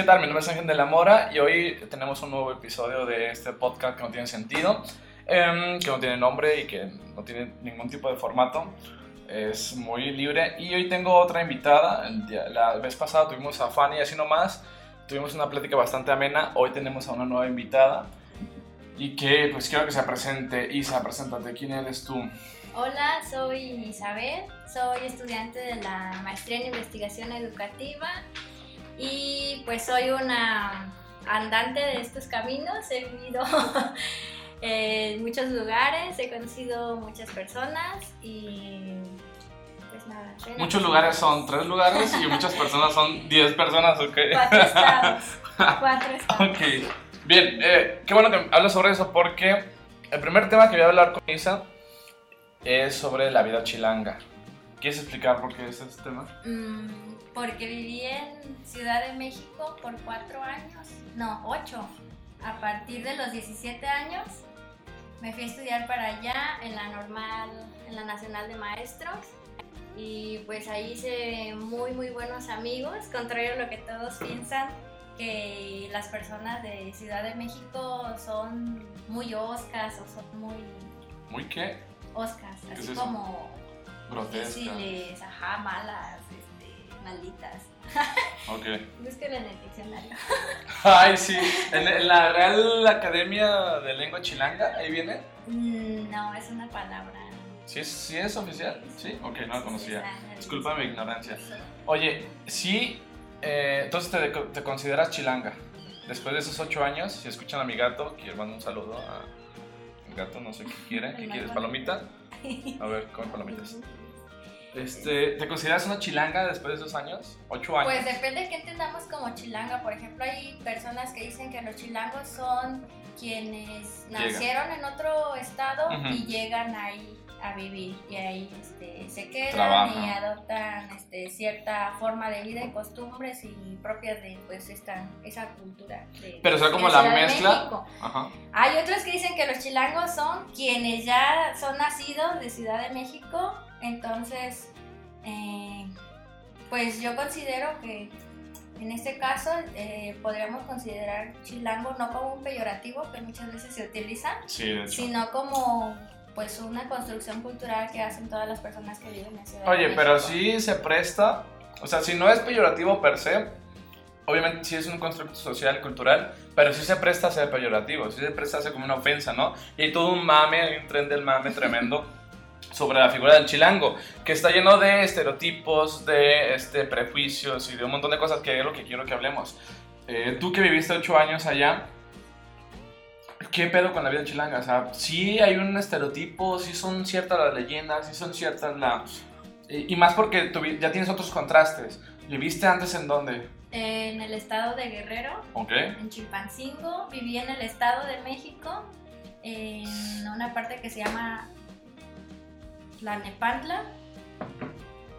¿Qué tal? Mi nombre es Ángel de la Mora y hoy tenemos un nuevo episodio de este podcast que no tiene sentido, em, que no tiene nombre y que no tiene ningún tipo de formato. Es muy libre y hoy tengo otra invitada. La vez pasada tuvimos a Fanny así nomás. Tuvimos una plática bastante amena. Hoy tenemos a una nueva invitada y que pues quiero que se presente. Isa, preséntate. ¿Quién eres tú? Hola, soy Isabel, soy estudiante de la maestría en investigación educativa y pues soy una andante de estos caminos. He vivido en muchos lugares, he conocido muchas personas y pues nada. Muchos lugares son tres lugares y muchas personas son diez personas, ¿ok? Cuatro estados. Cuatro estados. Ok, bien, eh, qué bueno que hablas sobre eso porque el primer tema que voy a hablar con Isa es sobre la vida chilanga. ¿Quieres explicar por qué es este tema? Mm, porque viví en Ciudad de México por cuatro años, no, ocho. A partir de los 17 años me fui a estudiar para allá en la normal, en la Nacional de Maestros. Y pues ahí hice muy, muy buenos amigos, contrario a lo que todos piensan, que las personas de Ciudad de México son muy oscas o son muy Muy qué? oscas, ¿Qué es así eso? como Grotesca. difíciles, ajá, malas, malditas. Ok. Búsquenlo en el diccionario. Ay, sí. En, en la Real Academia de Lengua Chilanga, ahí viene. Mm, No, es una palabra. ¿Sí es, sí es oficial? Sí, ok, no la conocía. Disculpa mi ignorancia. Oye, sí, eh, entonces te, te consideras chilanga. Después de esos ocho años, si escuchan a mi gato, quiero mandar un saludo a mi gato, no sé qué quiere. ¿Qué quieres? ¿Palomita? A ver, come palomitas. Este, ¿Te consideras una chilanga después de esos años? ¿Ocho años? Pues depende de qué entendamos como chilanga. Por ejemplo, hay personas que dicen que los chilangos son quienes Llegan. nacieron en otro estado y llegan ahí a vivir y ahí este, se quedan y adoptan este, cierta forma de vida y costumbres y propias de pues esta, esa cultura. de- Pero será como la mezcla. Ajá. Hay otros que dicen que los chilangos son quienes ya son nacidos de Ciudad de México, entonces, eh, pues yo considero que en este caso eh, podríamos considerar chilango no como un peyorativo que muchas veces se utiliza, Sí, de sino como pues una construcción cultural que hacen todas las personas que viven en Ciudad de Oye, México. pero sí se presta, o sea, si no es peyorativo per se, obviamente sí es un constructo social, cultural, pero sí se presta a ser peyorativo, sí se presta a ser como una ofensa, ¿no? Y hay todo un mame, hay un tren del mame tremendo sobre la figura del chilango, que está lleno de estereotipos, de este, prejuicios y de un montón de cosas que es lo que quiero que hablemos. Eh, tú que viviste ocho años allá, ¿Qué pedo con la vida chilanga? O sea, sí hay un estereotipo, sí son ciertas las leyendas, sí son ciertas la... Y, y más porque tú ya tienes otros contrastes. ¿Viviste antes en dónde? En el estado de Guerrero, ¿Ok? en Chilpancingo, viví en el Estado de México, en una parte que se llama Tlalnepantla.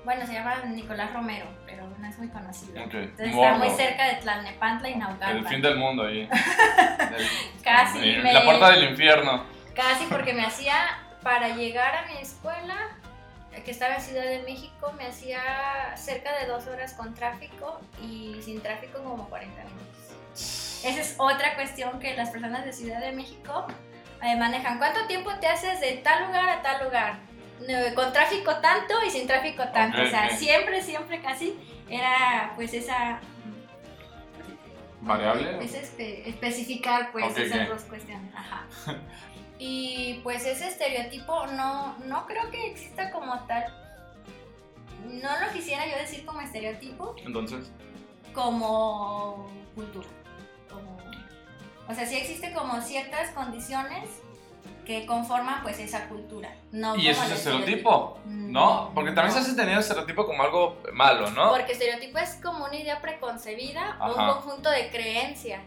Bueno, se llama Nicolás Romero, pero no es muy conocido. Entonces está muy cerca de Tlalnepantla y El Naucalpan. fin del mundo ahí. Del- Casi me- La puerta del infierno. Casi porque me hacía, para llegar a mi escuela, eh, que estaba en Ciudad de México, me hacía cerca de dos horas con tráfico y sin tráfico como 40 minutos. Esa es otra cuestión que las personas de Ciudad de México eh, manejan. ¿Cuánto tiempo te haces de tal lugar a tal lugar? Con tráfico tanto y sin tráfico tanto. O sea, siempre, siempre casi era pues esa... Variable. Es espe- especificar pues esas dos cuestiones. Ajá. Y pues ese estereotipo no, no creo que exista como tal. No lo quisiera yo decir como estereotipo, Entonces, como cultura. Como- o sea, sí existe como ciertas condiciones que conforman pues esa cultura. No y eso es estereotipo, ¿no? Mm, Porque también se hace tenido estereotipo como algo malo, ¿no? Porque estereotipo es como una idea preconcebida, o un conjunto de creencias.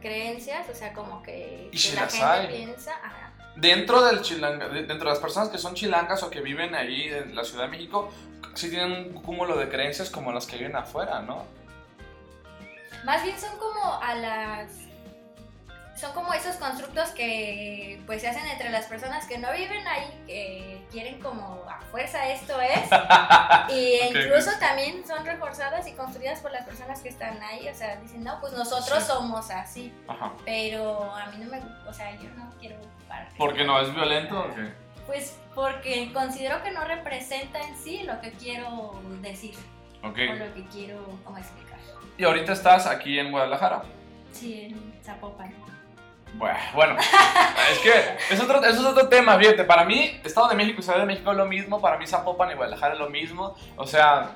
Creencias, o sea, como que, Y que si la gente hay. piensa. ajá. Dentro del chilanga, de- dentro de las personas que son chilangas o que viven ahí en la Ciudad de México, sí tienen un cúmulo de creencias como las que viven afuera, ¿no? Más bien son como a las son como esos constructos que pues se hacen entre las personas que no viven ahí, que quieren como a fuerza esto es. y incluso también son reforzadas y construidas por las personas que están ahí. O sea, dicen, no, pues nosotros Sí. somos así. Ajá. Pero a mí no me, o sea, yo no quiero ocupar. ¿Por qué no? ¿Es violento o qué? Pues porque considero que no representa en sí lo que quiero decir Ok. o lo que quiero como explicar. Y ahorita estás aquí en Guadalajara. Sí, en Zapopan. Bueno, es que es otro, eso es otro tema, fíjate, para mí Estado de México y Ciudad de México es lo mismo, para mí Zapopan y Guadalajara es lo mismo, o sea,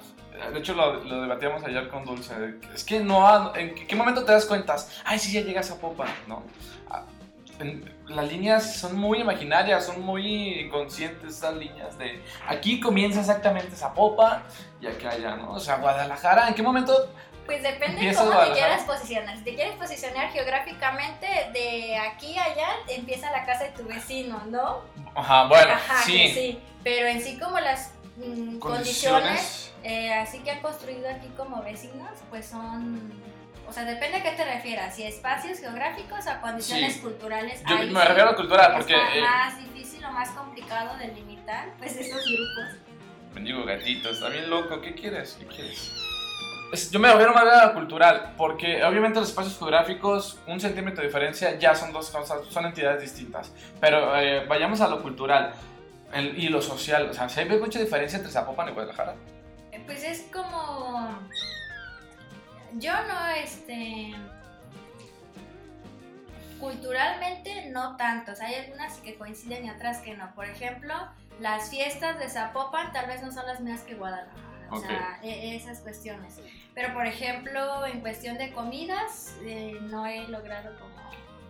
de hecho lo, lo debatíamos ayer con Dulce, es que no, ¿en qué momento te das cuenta? Ay, sí, ya llega a Zapopan, ¿no? Ah, las líneas son muy imaginarias, son muy inconscientes esas líneas de aquí comienza exactamente Zapopan y acá allá, ¿no? O sea, Guadalajara, ¿en qué momento? Pues depende Empieza cómo te quieras posicionar. Si te quieres posicionar geográficamente, de aquí a allá empieza la casa de tu vecino, ¿no? Ajá, bueno, Ajá, sí, sí. Pero en sí como las mm, condiciones, condiciones, eh, así que han construido aquí como vecinos, pues son... O sea, depende a qué te refieras, si espacios geográficos o condiciones Sí. culturales. yo ahí me sí refiero a cultural porque... Está eh, más difícil o más complicado delimitar, pues esos grupos. Bendigo gatito, está bien loco. ¿Qué quieres? ¿Qué quieres? Yo me refiero más a la cultural, porque obviamente los espacios geográficos, un centímetro de diferencia, ya son dos cosas, son entidades distintas. Pero eh, vayamos a lo cultural el- y lo social. O sea, ¿se ve mucha diferencia entre Zapopan y Guadalajara? Eh, Pues es como. Yo no, este. Culturalmente no tantos. Hay algunas que coinciden y otras que no. Por ejemplo, las fiestas de Zapopan tal vez no son las mismas que Guadalajara. O sea, e- esas cuestiones. Pero por ejemplo, en cuestión de comidas, eh, no he logrado como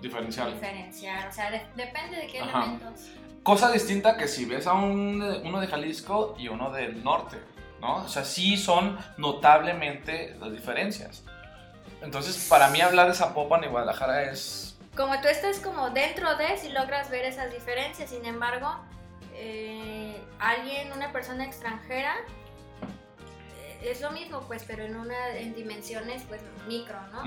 Diferencial. diferenciar. O sea, de- depende de qué Ajá. elementos. Cosa distinta que si ves a un, uno de Jalisco y uno del norte, ¿no? O sea, sí son notablemente las diferencias. Entonces, para mí hablar de Zapopan y Guadalajara es... Como tú estás como dentro de, si logras ver esas diferencias, sin embargo, eh, alguien, una persona extranjera, es lo mismo, pues, pero en una en dimensiones, pues, micro, ¿no?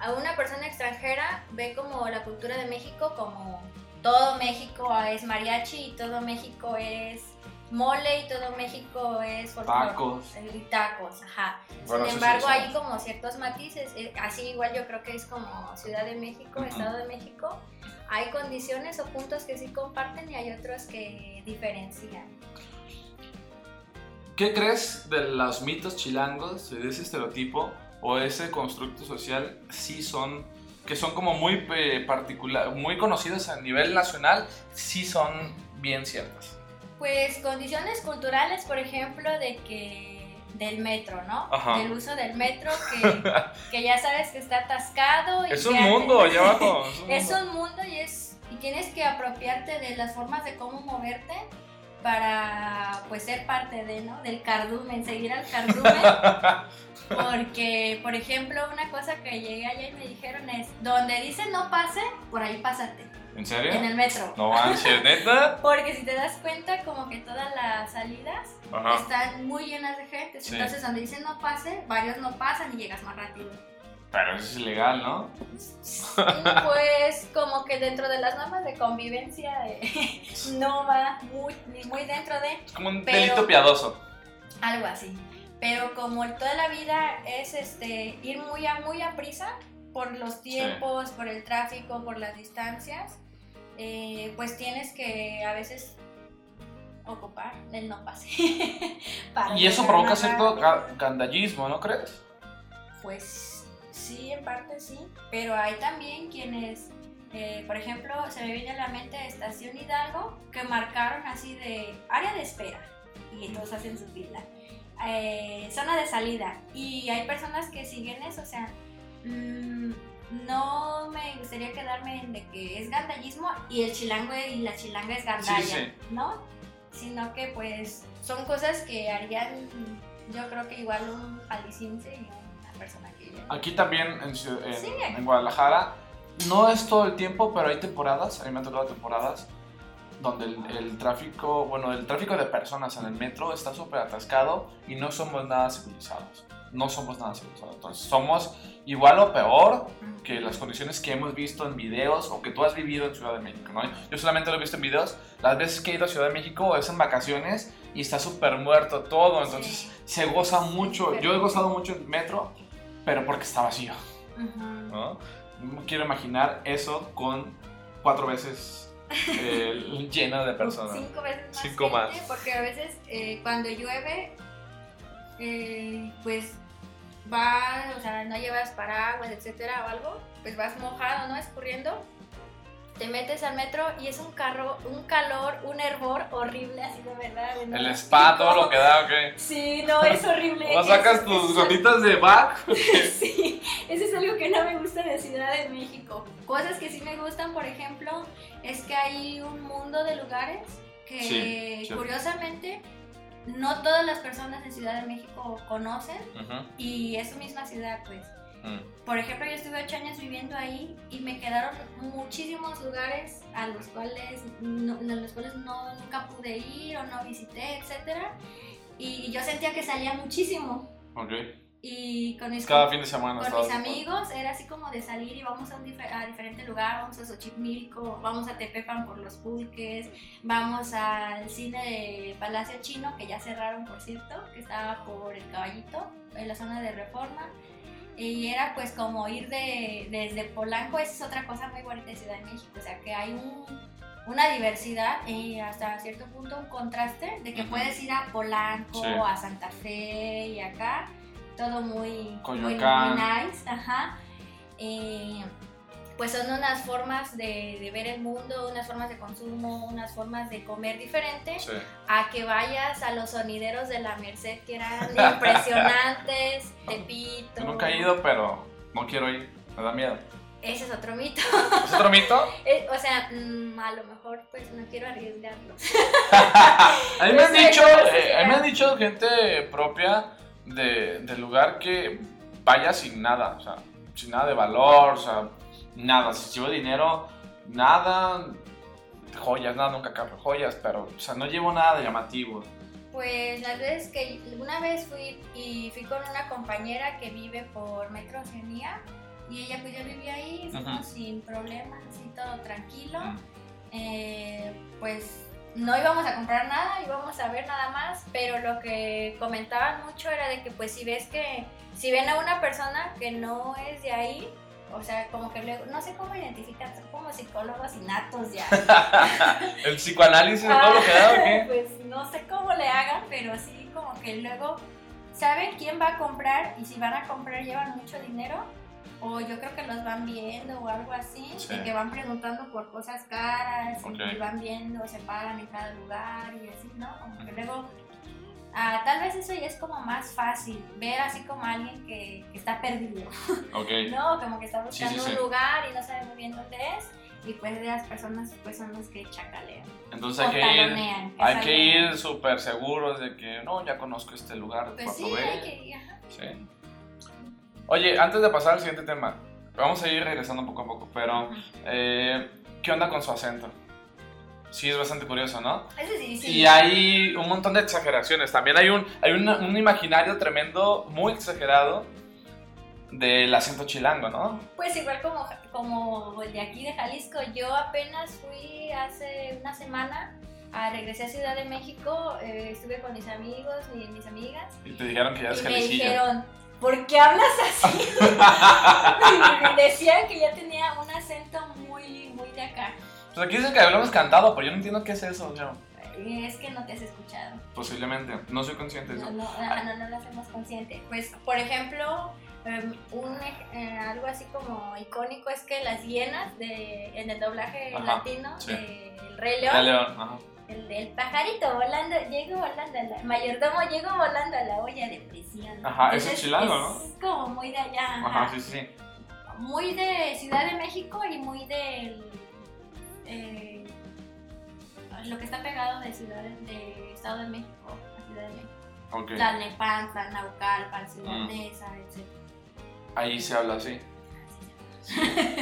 A una persona extranjera ve como la cultura de México como todo México es mariachi y todo México es mole y todo México es folclore. Tacos. Y tacos, ajá. Bueno, Sin sí, embargo, hay como ciertos matices. eh, Así igual yo creo que es como Ciudad de México. Estado de México. Hay condiciones o puntos que sí comparten y hay otros que diferencian. ¿Qué crees de los mitos chilangos, de ese estereotipo o ese constructo social, sí son, que son como muy eh, particular, muy conocidos a nivel nacional, sí son bien ciertas? Pues condiciones culturales, por ejemplo, de que del metro, ¿no? Ajá. Del uso del metro que, que ya sabes que está atascado. Y Es un mundo allá abajo. Es un Es mundo. un mundo y es y tienes que apropiarte de las formas de cómo moverte para pues ser parte de, ¿no? Del cardumen, seguir al cardumen. Porque, por ejemplo, una cosa que llegué allá y me dijeron es, donde dice no pase, por ahí pásate, ¿En serio? en el metro. No manches, neta. Porque si te das cuenta, como que todas las salidas Ajá. están muy llenas de gente. Sí. Entonces, donde dice no pase, varios no pasan y llegas más rápido. Pero eso es ilegal, ¿no? Pues como que dentro de las normas de convivencia eh, no va muy, ni muy dentro de Es como un Pero- delito piadoso. algo así. Pero como toda la vida es este ir muy a muy a prisa por los tiempos, por el tráfico, por las distancias, eh, pues tienes que a veces ocupar el no pase. Y eso provoca cierto gandallismo, ¿no crees? Pues sí, en parte sí, pero hay también quienes, eh, por ejemplo, se me viene a la mente Estación Hidalgo, que marcaron así de área de espera y todos hacen su fila, eh, zona de salida y hay personas que siguen eso, o sea, mm, no me gustaría quedarme en de que es gandallismo y el chilango y la chilanga es gandalla, sí. ¿no? Sino que pues son cosas que harían, yo creo que igual un jalisciense y una persona. Aquí también, en, en- Sí. en Guadalajara, no es todo el tiempo, pero hay temporadas, a mí me han tocado temporadas, donde el, el tráfico, bueno, el tráfico de personas en el metro está súper atascado y no somos nada civilizados. No somos nada civilizados. Entonces, somos igual o peor que las condiciones que hemos visto en videos o que tú has vivido en Ciudad de México, ¿no? Yo solamente lo he visto en videos. Las veces que he ido a Ciudad de México es en vacaciones y está súper muerto todo, entonces Sí. se goza mucho. Yo he gozado mucho en metro, pero porque está vacío, Ujú. ¿no? No quiero imaginar eso con cuatro veces eh, lleno de personas. Cinco veces más. Cinco gente, más. Porque a veces eh, cuando llueve, eh, pues va, o sea, no llevas paraguas, etcétera, o algo, pues vas mojado, ¿no? Escurriendo. Te metes al metro y es un carro, un calor, un hervor horrible, así de verdad. no El spa, todo lo que da, ok. Sí, no, es horrible. ¿O sacas Es- tus es- gotitas de back? Sí, eso es algo que no me gusta de Ciudad de México. Cosas que sí me gustan, por ejemplo, es que hay un mundo de lugares que Sí, sí. curiosamente no todas las personas en Ciudad de México conocen y es su misma ciudad, pues. Mm. Por ejemplo, yo estuve ocho años viviendo ahí y me quedaron muchísimos lugares a los cuales no, a los cuales no, nunca pude ir o no visité, etcétera. Y yo sentía que salía muchísimo. Ok. Y con mis Cada fin de semana. con mis amigos era así como de salir y vamos a un dife- a diferente lugar, vamos a Xochimilco, vamos a Tepepan por los pulques, vamos al cine de Palacio Chino, que ya cerraron por cierto, que estaba por el Caballito, en la zona de Reforma. Y era pues como ir de, desde Polanco, esa es otra cosa muy bonita de Ciudad de México, o sea que hay un, una diversidad y hasta cierto punto un contraste de que puedes ir a Polanco, Sí. a Santa Fe y acá, todo muy, muy, nice, ajá. Eh, pues son unas formas de, de ver el mundo, unas formas de consumo, unas formas de comer diferentes Sí. a que vayas a los sonideros de la Merced que eran impresionantes, Tepito. Nunca he ido, pero no quiero ir. Me da miedo. Ese es otro mito. ¿Es otro mito? Eh, o sea, mm, a lo mejor pues no quiero arriesgarlo. A mí me han dicho, eh, a mí me han dicho gente propia de, del lugar que vaya sin nada, o sea, sin nada de valor, o sea, nada. Si llevo dinero, nada, joyas, nada, nunca cargo joyas, pero, o sea, no llevo nada de llamativo. Pues las veces que una vez fui y fui con una compañera que vive por Metro Oceanía y ella pues ya vivía ahí, fuimos sin problemas, así todo tranquilo. Eh, pues no íbamos a comprar nada, íbamos a ver nada más, pero lo que comentaban mucho era de que pues si ves que, si ven a una persona que no es de ahí, o sea, como que luego, no sé cómo identificar, son como psicólogos innatos ya. ¿El psicoanálisis de todo lo que da o qué? Pues no sé cómo le hagan, pero sí como que luego saben quién va a comprar y si van a comprar llevan mucho dinero o yo creo que los van viendo o algo así, Sí. de que van preguntando por cosas caras y van viendo, se pagan en cada lugar y así, ¿no? Como que luego ah, tal vez eso ya es como más fácil, ver así como a alguien que, que está perdido, Ok. ¿no? Como que está Sí, sí, buscando sí. un lugar y no sabe muy bien dónde es. Y pues las personas pues son los que chacalean. Entonces hay que ir, hay que ir súper seguros de que, no, ya conozco este lugar de Pues sí, hay que ir. ajá. Sí. Oye, antes de pasar al siguiente tema, vamos a ir regresando poco a poco, pero eh, ¿qué onda con su acento? Sí, es bastante curioso, ¿no? Ese sí, sí. Y hay un montón de exageraciones. También hay un, hay un, un imaginario tremendo, muy exagerado, del acento chilango, ¿no? Pues igual como, como el de aquí de Jalisco, yo apenas fui hace una semana, a, regresé a Ciudad de México, eh, estuve con mis amigos y mis amigas, Y te dijeron que ya es y me dijeron, ¿por qué hablas así? me decían que ya tenía un acento muy, muy de acá. Pues aquí dicen que hablamos cantado, pero yo no entiendo qué es eso, o sea, Es que no te has escuchado. posiblemente, no soy consciente de No, eso. no, ajá, no, no lo hacemos consciente. Pues, por ejemplo, em, un, eh, algo así como icónico es que las hienas de, en el doblaje Ajá, latino sí. de El Rey León, Ya, León, ajá. el, el pajarito volando, llegó volando, a la, mayordomo llegó volando a la olla de prisión. Ajá, eso es chilango, ¿no? Es como muy de allá, ajá. Ajá, sí, sí, sí. muy de Ciudad de México y muy del eh, lo que está pegado de Ciudad de, Estado de México a Ciudad de México. Ok. Tlalnepantla, Naucalpan, Ciudad Mm. Etc. Ahí se habla así.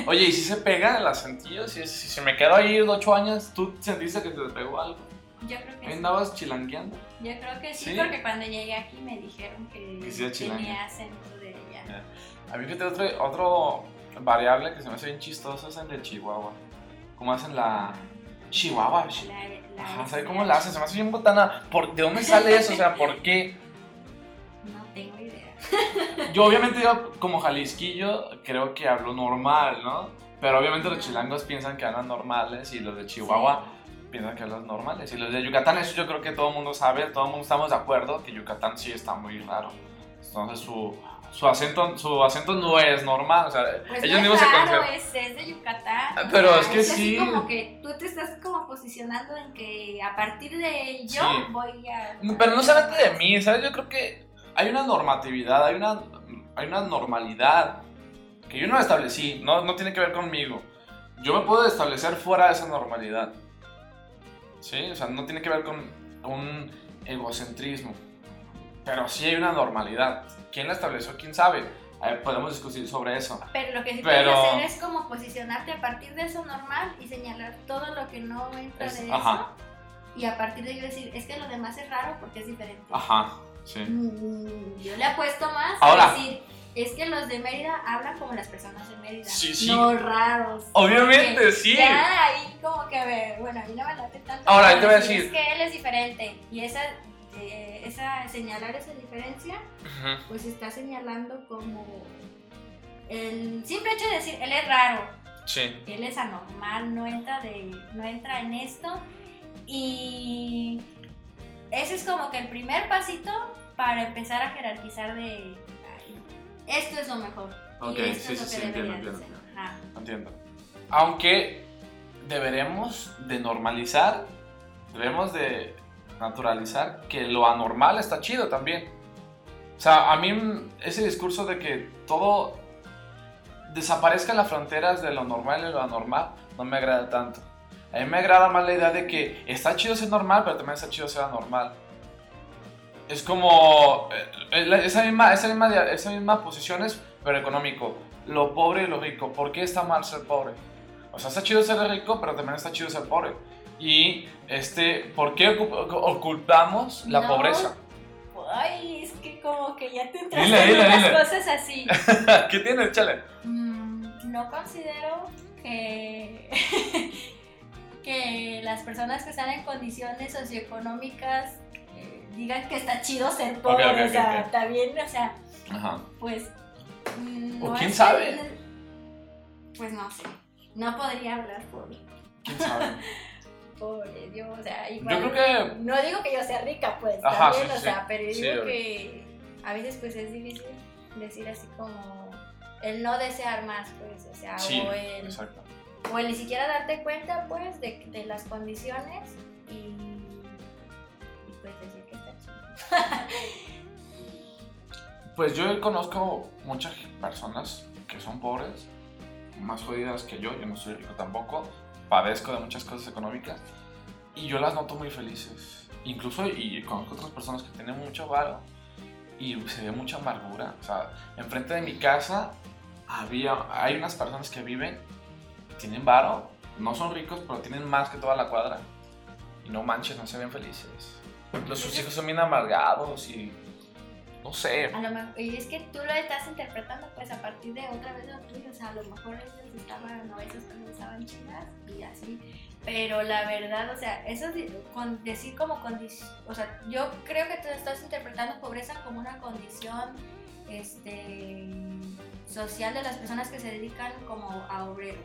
Oye, ¿y si se pega el acentillo? Si, si se me quedó ahí ocho años, ¿tú sentiste que te pegó algo? Yo creo que ¿Ahí sí. andabas chilangueando? Yo creo que sí, ¿Sí? porque cuando llegué aquí me dijeron que, tenía acento de ella. A mí que otro, otro variable que se me hace bien chistoso es el de Chihuahua. ¿Cómo hacen la Chihuahua? chi- La, la Ajá, ¿sabes esta- cómo la hacen? Se me hace bien botana. ¿Por, ¿De dónde sale eso? O sea, ¿por qué? No tengo idea. Yo obviamente yo como jalisquillo creo que hablo normal, ¿no? Pero obviamente los chilangos piensan que hablan normales y los de Chihuahua piensan que hablan normales. Y los de Yucatán, eso yo creo que todo el mundo sabe, todo el mundo estamos de acuerdo que Yucatán sí está muy raro. Entonces su, su, acento, su acento no es normal, o sea, Pues ellos no mismos es se raro, consideran... es, es de Yucatán. o Pero sea, es que así sí. como que tú te estás como posicionando en que a partir de yo Sí. voy a... Pero no solamente de mí, ¿sabes? Yo creo que hay una normatividad, hay una, hay una normalidad que yo no establecí, no, no tiene que ver conmigo. Yo me puedo establecer fuera de esa normalidad. ¿Sí? O sea, no tiene que ver con un egocentrismo. Pero sí hay una normalidad. ¿Quién la estableció? ¿Quién sabe? A ver, podemos discutir sobre eso. Pero lo que sí Pero- puedes hacer es como posicionarte a partir de eso normal y señalar todo lo que no entra Es- de ajá. eso. Y a partir de ello decir, es que lo demás es raro porque es diferente. Ajá, sí. Mm, Yo le apuesto más Ahora. a decir, es que los de Mérida hablan como las personas de Mérida. Sí, sí. No raros. Obviamente, sí. Ya ahí como que, bueno, a mí no me late tanto. Ahora, te voy a decir. Es que él es diferente. Y esa, eh, esa señalar esa diferencia, pues está señalando como el simple hecho de decir, él es raro, Sí. él es anormal, no entra, de, no entra en esto. Y ese es como que el primer pasito para empezar a jerarquizar de "Ay, esto es lo mejor. Ok, y esto sí, es lo sí, que sí, entiendo, entiendo. ser". Ajá. Entiendo. Aunque deberemos de normalizar, debemos de naturalizar que lo anormal está chido también. O sea, a mí ese discurso de que todo desaparezca las fronteras de lo normal y lo anormal no me agrada tanto. A mí me agrada más la idea de que está chido ser normal, pero también está chido ser anormal. Es como eh, esa misma, esa misma, esa misma posición es, pero económico. Lo pobre y lo rico. ¿Por qué está mal ser pobre? O sea, está chido ser rico, pero también está chido ser pobre. Y, este, ¿por qué ocu- ocultamos la No. pobreza? Ay, es que como que ya te entraste Dile, en cosas así. ¿Qué tiene? Échale. Mm, no considero que, que las personas que están en condiciones socioeconómicas eh, digan que está chido ser pobre. O sea, ok, ok. está bien, o sea, Ajá. pues. mm, ¿O no quién sabe? que- Pues no sé. No podría hablar por, ¿Quién sabe? por yo, o sea, Yo igual. creo que No digo que yo sea rica, pues, Ajá, también, sí, o sí. sea, pero Sí, digo que a veces pues es difícil decir así como el no desear más, pues, o sea, o, el, exacto. o el ni siquiera darte cuenta, pues, de, de las condiciones y, y, pues decir que está chido. Pues yo conozco muchas personas que son pobres, más jodidas que yo, yo no soy rico tampoco, padezco de muchas cosas económicas y yo las noto muy felices. Incluso y conozco otras personas que tienen mucho varo y se ve mucha amargura. O sea, enfrente de mi casa había, hay unas personas que viven, tienen varo, no son ricos, pero tienen más que toda la cuadra y no manches, no se ven felices. Los, sus hijos son bien amargados y no sé. A lo mejor, y es que tú lo estás interpretando pues a partir de otra vez lo tuyo, o sea, a lo mejor ellos estaban, no, personas estaban chidas y así, pero la verdad, o sea, eso con decir como condición, o sea, yo creo que tú estás interpretando pobreza como una condición, este, social de las personas que se dedican como a obreros,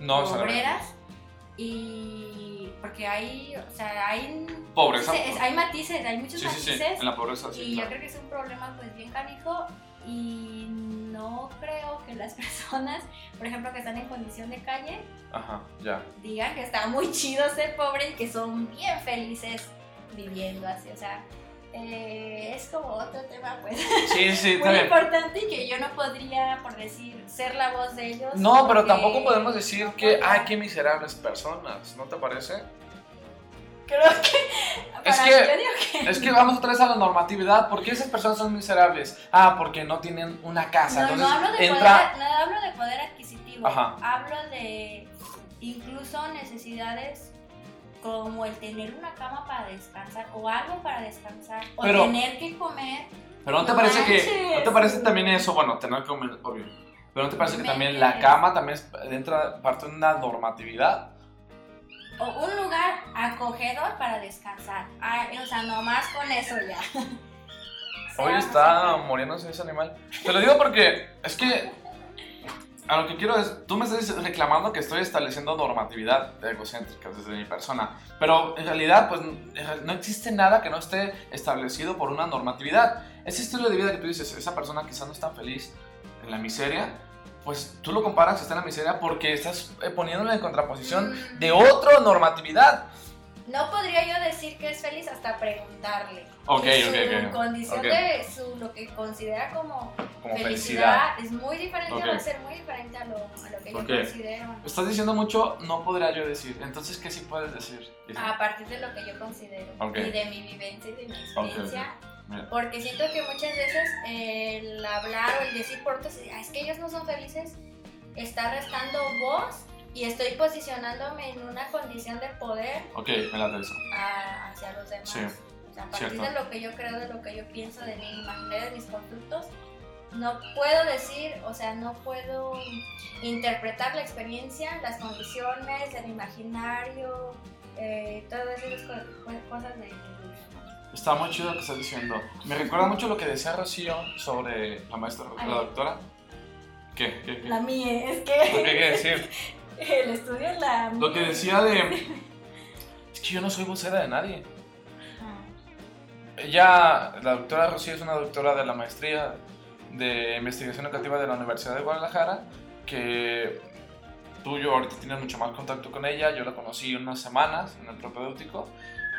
No, o sea, obreras, y porque hay, o sea, hay, Pobreza. matices, hay matices, hay muchos Sí, sí, sí. matices. En la pobreza, sí. Y yo claro. creo que es un problema pues bien canijo y no creo que las personas, por ejemplo, que están en condición de calle, Ajá, ya. digan que está muy chido ser pobre y que son bien felices viviendo así. O sea, eh, es como otro tema pues Sí, sí, muy importante y que yo no podría, por decir, ser la voz de ellos. No, pero porque tampoco podemos decir no que, ay, qué miserables personas, ¿no te parece? Creo que... Es que-. Es que vamos otra vez a la normatividad. ¿Por qué esas personas son miserables? Ah, porque no tienen una casa. No, hablo, de entra. poder, no hablo de poder adquisitivo, Ajá. hablo de incluso necesidades como el tener una cama para descansar o algo para descansar o Pero- tener que comer. Pero no te parece que, no te parece también eso, bueno, tener que comer, obvio. Pero no te parece que también la cama también entra parte de una normatividad. O un lugar acogedor para descansar. Ay, o sea, nomás con eso ya. Hoy está muriéndose ese animal. Te lo digo porque es que a lo que quiero es, tú me estás reclamando que estoy estableciendo normatividad egocéntrica desde mi persona, pero en realidad pues no existe nada que no esté establecido por una normatividad. Ese estilo de vida que tú dices, esa persona quizás no es tan feliz en la miseria, pues tú lo comparas está en la miseria porque estás eh, poniéndolo en contraposición Mm. de otra normatividad. No podría yo decir que es feliz hasta preguntarle. Ok, Y su ok, ok. condición de su, lo que considera como, Como felicidad, felicidad. es muy diferente, va a ser muy diferente a lo, a lo que yo considero. Estás diciendo mucho, no podría yo decir. Entonces, ¿qué sí puedes decir? A partir de lo que yo considero y de mi vivencia y de mi experiencia. Porque siento que muchas veces el hablar o el decir por "Ah, es que ellos no son felices, está restando voz y estoy posicionándome en una condición de poder Ok, me la hacia los demás. Sí, O sea, a partir cierto. de lo que yo creo, de lo que yo pienso, de mi imaginario, de mis constructos, no puedo decir, o sea, no puedo interpretar la experiencia, las condiciones, el imaginario, eh, todas esas co- co- cosas de... Está muy chido lo que estás diciendo. Me recuerda mucho lo que decía Rocío sobre la maestra, la doctora. ¿Qué? ¿Qué? ¿Qué? La mía, es ¿Lo que que quiere decir? el estudio es la Lo que mía. decía de... Es que yo no soy vocera de nadie. Ella, la doctora Rocío es una doctora de la maestría de investigación educativa de la Universidad de Guadalajara, que tú y yo ahorita tienes mucho más contacto con ella, yo la conocí unas semanas en el propedéutico,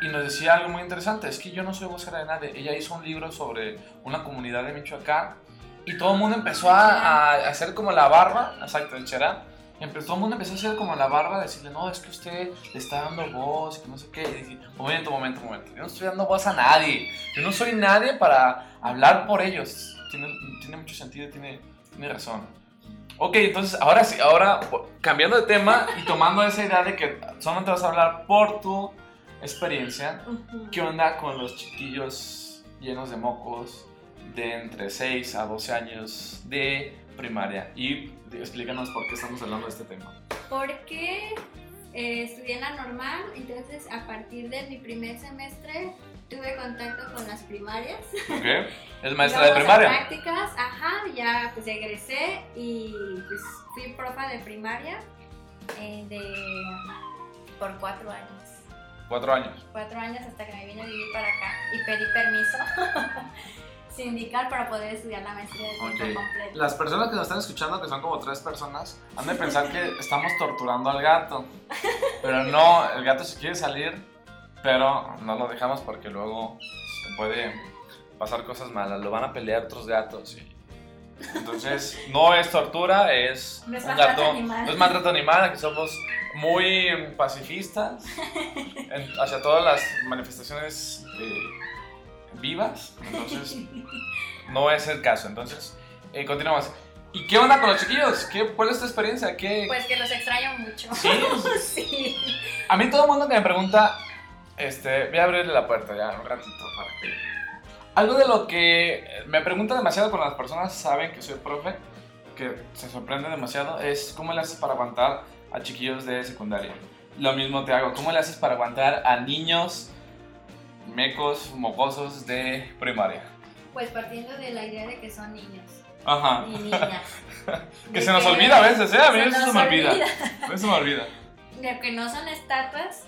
y nos decía algo muy interesante, es que yo no soy vocera de nadie, ella hizo un libro sobre una comunidad de Michoacán, y todo el mundo empezó a, a hacer como la barba, exacto, el Cherán, Empezó, todo el mundo empezó a hacer como la barba, decirle, no, es que usted le está dando voz, que no sé qué. Y dije, momento, momento, momento. Yo no estoy dando voz a nadie. Yo no soy nadie para hablar por ellos. Tiene, tiene mucho sentido, tiene, tiene razón. Ok, entonces ahora sí, ahora cambiando de tema y tomando esa idea de que solamente vas a hablar por tu experiencia. ¿qué onda con los chiquillos llenos de mocos de entre 6 a 12 años de primaria? Y explícanos por qué estamos hablando de este tema. Porque eh, estudié en la normal, entonces a partir de mi primer semestre tuve contacto con las primarias. ¿Ok? Es maestra de primaria. prácticas, ajá, ya pues egresé y pues fui profa de primaria eh, de, por cuatro años. Cuatro años. Cuatro años hasta que me vine a vivir para acá y pedí permiso sindical para poder estudiar la maestría de tiempo completo. Las personas que nos están escuchando, que son como tres personas, han de pensar que estamos torturando al gato. Pero no, el gato se quiere salir, pero no lo dejamos porque luego se puede pasar cosas malas. Lo van a pelear otros gatos. y- Entonces, no es tortura, es No es un maltrato gato. animal. No es maltrato animal, aquí somos muy pacifistas en- hacia todas las manifestaciones eh, vivas. Entonces, no es el caso. Entonces, eh, continuamos. ¿Y qué onda con los chiquillos? ¿Qué, ¿Cuál es tu experiencia? ¿Qué, Pues que los extraño mucho. ¿Sí? sí. A mí todo el mundo que me pregunta, este, voy a abrirle la puerta ya un ratito para que... Algo de lo que me pregunta demasiado cuando las personas saben que soy profe, que se sorprende demasiado, es cómo le haces para aguantar a chiquillos de secundaria. Lo mismo te hago, ¿cómo le haces para aguantar a niños mecos, mocosos de primaria? Pues partiendo de la idea de que son niños Ajá. y niñas. Que De se nos olvida a veces, ¿eh? A mí se eso se me olvida. A mí se me olvida. De que no son estatuas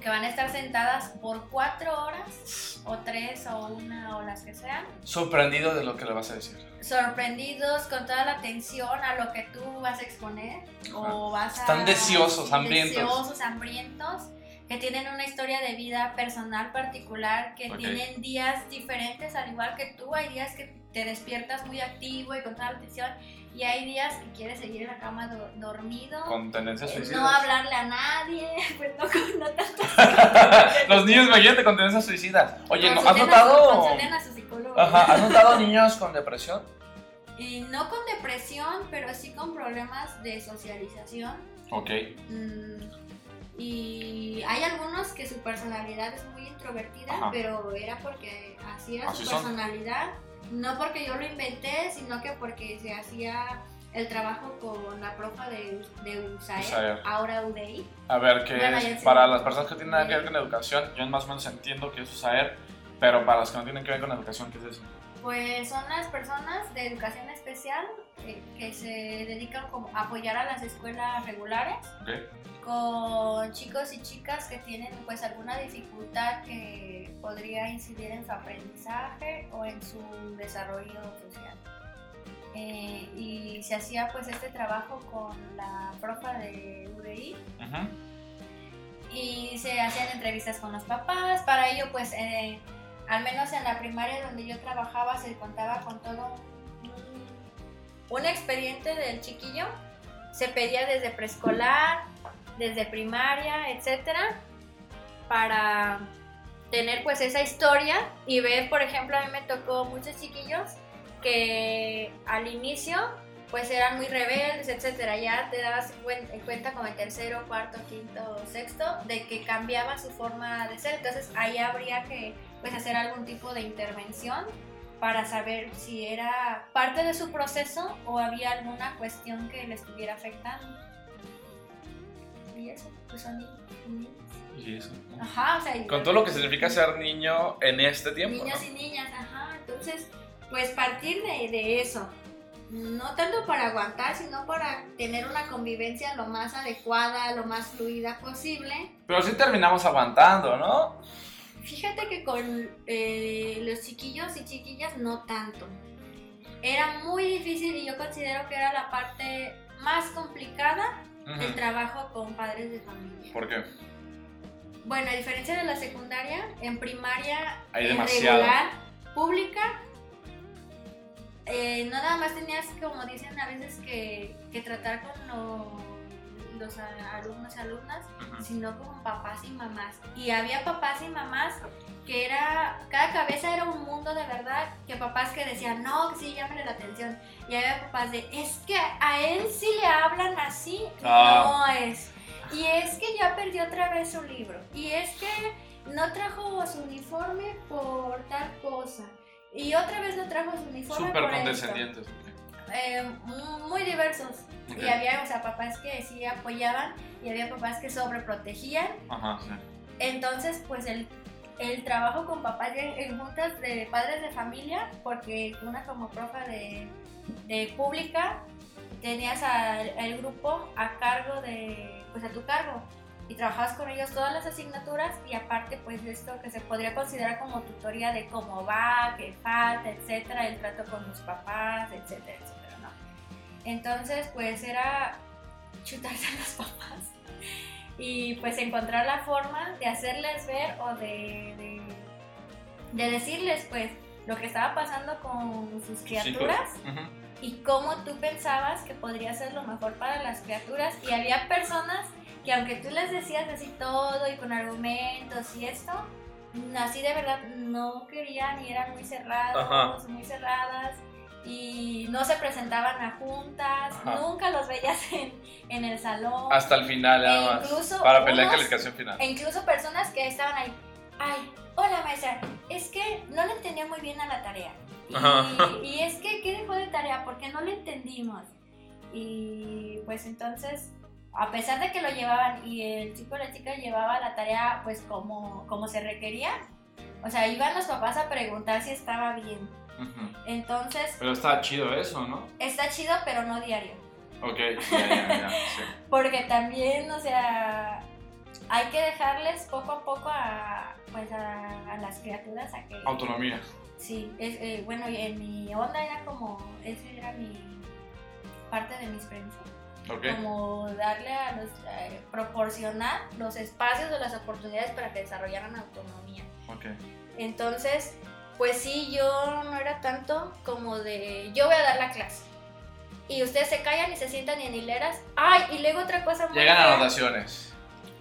que van a estar sentadas por cuatro horas, o tres, o una, o las que sean, Sorprendido de lo que le vas a decir. sorprendidos con toda la atención a lo que tú vas a exponer, o vas a... Están deseosos, hambrientos. Deseosos, hambrientos, que tienen una historia de vida personal particular, que Ok. tienen días diferentes, al igual que tú, hay días que te despiertas muy activo y con toda la atención, y hay días que quieres seguir en la cama do- dormido. Con tendencias Eh, suicidas. No hablarle a nadie, pues no, con- no tanto. Los niños, imagínate, con tendencias suicidas. Oye, ¿no, ¿has notado? consulten a su psicólogo. Ajá, ¿has notado niños con depresión? Y no con depresión, pero sí con problemas de socialización. Ok. Mm, y hay algunos que su personalidad es muy introvertida, Ajá. pero era porque así era Así su son. personalidad. No porque yo lo inventé, sino que porque se hacía el trabajo con la profa de, de USAER, USAER. ahora UDI. A ver, ¿qué Bueno. Para las personas que tienen nada que ver con educación, yo más o menos entiendo que es USAER, pero para las que no tienen que ver con educación, ¿qué es eso? Pues son las personas de educación especial eh, que se dedican como a apoyar a las escuelas regulares Ok. con chicos y chicas que tienen pues alguna dificultad que podría incidir en su aprendizaje o en su desarrollo social. Eh, y se hacía pues este trabajo con la profa de UDI Ujú. y se hacían entrevistas con los papás. Para ello, pues, eh, al menos en la primaria donde yo trabajaba, se contaba con todo un, expediente del chiquillo. Se pedía desde preescolar, desde primaria, etcétera, para tener pues esa historia y ver, por ejemplo, a mí me tocó muchos chiquillos que al inicio pues eran muy rebeldes, etcétera. Ya te dabas cuen- cuenta como en tercero, cuarto, quinto, sexto, de que cambiaba su forma de ser. Entonces ahí habría que pues hacer algún tipo de intervención para saber si era parte de su proceso o había alguna cuestión que le estuviera afectando. Y eso, pues son ni- niños. Y eso. ¿no? Ajá, o sea, Con todo lo que significa ser niño en este tiempo. niños ¿no? y niñas, ajá. Entonces, pues partir de, de eso, no tanto para aguantar, sino para tener una convivencia lo más adecuada, lo más fluida posible. Pero sí terminamos aguantando, ¿no? Fíjate que con eh, los chiquillos y chiquillas no tanto. Era muy difícil y yo considero que era la parte más complicada del trabajo con padres de familia. ¿Por qué? Bueno, a diferencia de la secundaria, en primaria Hay demasiado. regular, pública, eh, no nada más tenías, como dicen a veces, que, que tratar con lo- los alumnos y alumnas, Ujú. sino con papás y mamás. Y había papás y mamás que era, cada cabeza era un mundo de verdad, que papás que decían, no, sí, llámale la atención. Y había papás de, es que a él sí le hablan así, Ah. no es. Y es que ya perdió otra vez su libro. Y es que no trajo su uniforme por tal cosa. Y otra vez no trajo su uniforme Súper por esto. Eh, muy diversos. Ok. Y había, o sea, papás que sí apoyaban y había papás que sobreprotegían. Ajá, sí. Entonces, pues el, el trabajo con papás en, juntas de padres de familia, porque una como profa de, de pública, tenías al el grupo a cargo de, pues a tu cargo, y trabajabas con ellos todas las asignaturas y aparte pues de esto que se podría considerar como tutoría de cómo va, qué falta, etcétera, el trato con los papás, etcétera, etcétera. Entonces pues era chutarse a los papás y pues encontrar la forma de hacerles ver o de, de, de decirles pues lo que estaba pasando con sus criaturas Sí, y cómo tú pensabas que podría ser lo mejor para las criaturas. Y había personas que aunque tú les decías así todo y con argumentos y esto, así de verdad no querían y eran muy cerrados, Ajá. muy cerradas y no se presentaban a juntas, Ajá. nunca los veías en, en el salón. Hasta el final, nada E más. incluso Para pelear unos- calificación final. E incluso personas que estaban ahí, ay, hola maestra, es que no le entendía muy bien a la tarea. Y, y es que, ¿qué dejó de tarea? Porque no lo entendimos. Y pues entonces, a pesar de que lo llevaban y el chico o la chica llevaba la tarea pues como, como se requería, o sea, iban los papás a preguntar si estaba bien. Ujú. Entonces, Pero está chido eso, ¿no? está chido, pero no diario. Ok, ya, ya, ya. sí. Porque también, o sea, hay que dejarles poco a poco a, pues a, a las criaturas a que... Autonomía. Sí, es, eh, bueno, en mi onda era como, ese era mi parte de mis premisas, Ok. como darle a los, eh, proporcionar los espacios o las oportunidades para que desarrollaran autonomía. Ok. Entonces, pues sí, yo no era tanto como de, yo voy a dar la clase. Y ustedes se callan y se sientan en hileras. Ay, y luego otra cosa muy Llegan fea. anotaciones.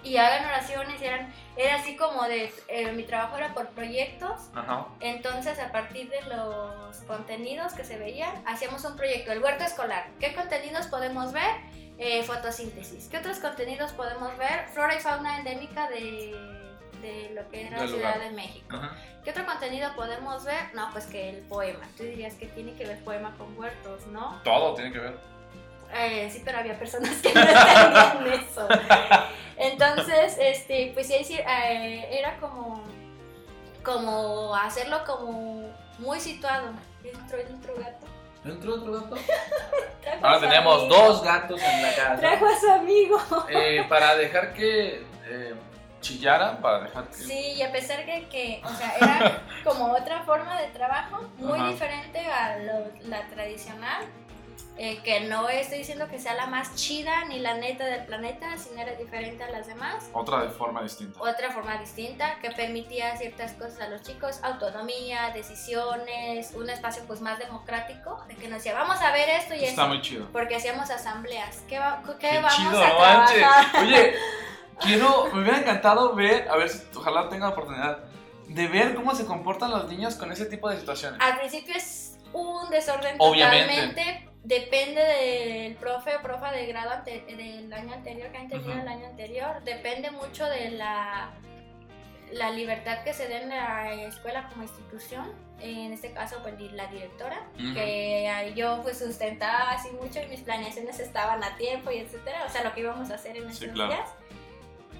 y hagan oraciones, y eran, era así como de, eh, mi trabajo era por proyectos, Ajá. entonces a partir de los contenidos que se veían, hacíamos un proyecto, el huerto escolar, ¿qué contenidos podemos ver? Eh, fotosíntesis, ¿qué otros contenidos podemos ver? Flora y fauna endémica de, de lo que era la Ciudad de México. Ajá. ¿Qué otro contenido podemos ver? No, pues que el poema. Tú dirías que tiene que ver poema con huertos, ¿no? Todo tiene que ver. Eh, sí, pero había personas que no entendían eso. Entonces, este, pues sí, sí, eh, era como, como hacerlo como muy situado. Entró el otro gato. ¿Entró otro gato? Ahora tenemos amigo. dos gatos en la casa. Trajo a su amigo. Eh, para dejar que chillara, para dejar que... Sí, y a pesar de que, o sea, era como otra forma de trabajo, muy Ajá. diferente a lo- la tradicional, eh, que no estoy diciendo que sea la más chida ni la neta del planeta, sino era diferente a las demás. Otra de forma distinta. Otra forma distinta que permitía ciertas cosas a los chicos, autonomía, decisiones, un espacio pues más democrático, de que nos decía, vamos a ver esto y Está esto, muy chido. porque hacíamos asambleas. ¿Qué, va- qué Qué vamos chido, a trabajar? Oye, quiero, me hubiera encantado ver, a ver si ojalá tenga la oportunidad, de ver cómo se comportan los niños con ese tipo de situaciones. Al principio es un desorden Obviamente. totalmente. Depende del profe o profa del grado ante- del año anterior, que han tenido Ujú. el año anterior. Depende mucho de la, la libertad que se dé en la escuela como institución. En este caso, pues la directora, Ujú. que ah, yo pues sustentaba así mucho y mis planeaciones estaban a tiempo y etcétera. O sea, lo que íbamos a hacer en Sí, esos claro. días.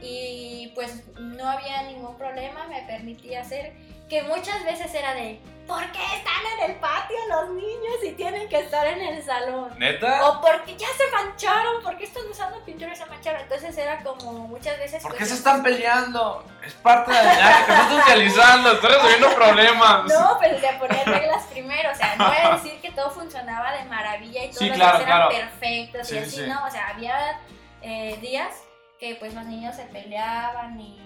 Y pues no había ningún problema, me permitía hacer que muchas veces era de ¿por qué están en el patio los niños y tienen que estar en el salón? ¿Neta? O porque ya se mancharon, ¿por qué están usando pintura y se mancharon? Entonces era como muchas veces... ¿Por qué se están peleando? Es parte de la dinámica que estás socializando, estás resolviendo problemas. No, pero de poner reglas primero, o sea, no voy a decir que todo funcionaba de maravilla y todos Sí, los claro, días eran claro. perfectos Sí, y sí, así, sí. ¿no? O sea, había eh, días que pues los niños se peleaban y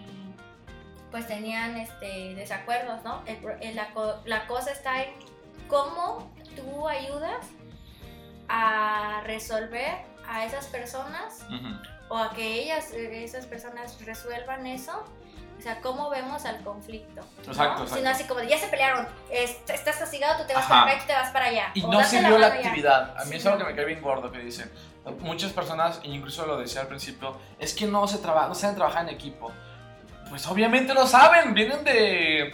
pues tenían este desacuerdos, ¿no? El el- la, la cosa está en cómo tú ayudas a resolver a esas personas Ujú. o a que ellas, eh, esas personas resuelvan eso. O sea, cómo vemos al conflicto. ¿no? Exacto, exacto. Sino así como de, ya se pelearon, est- estás castigado, tú te vas Ajá. para acá y tú te vas para allá. Y O no se vio la mano ya. actividad. A mí Sí, es algo que me cae bien gordo que dicen. Muchas personas, e incluso lo decía al principio, es que no se trabaja, no saben trabajar en equipo. Pues obviamente lo saben, vienen de.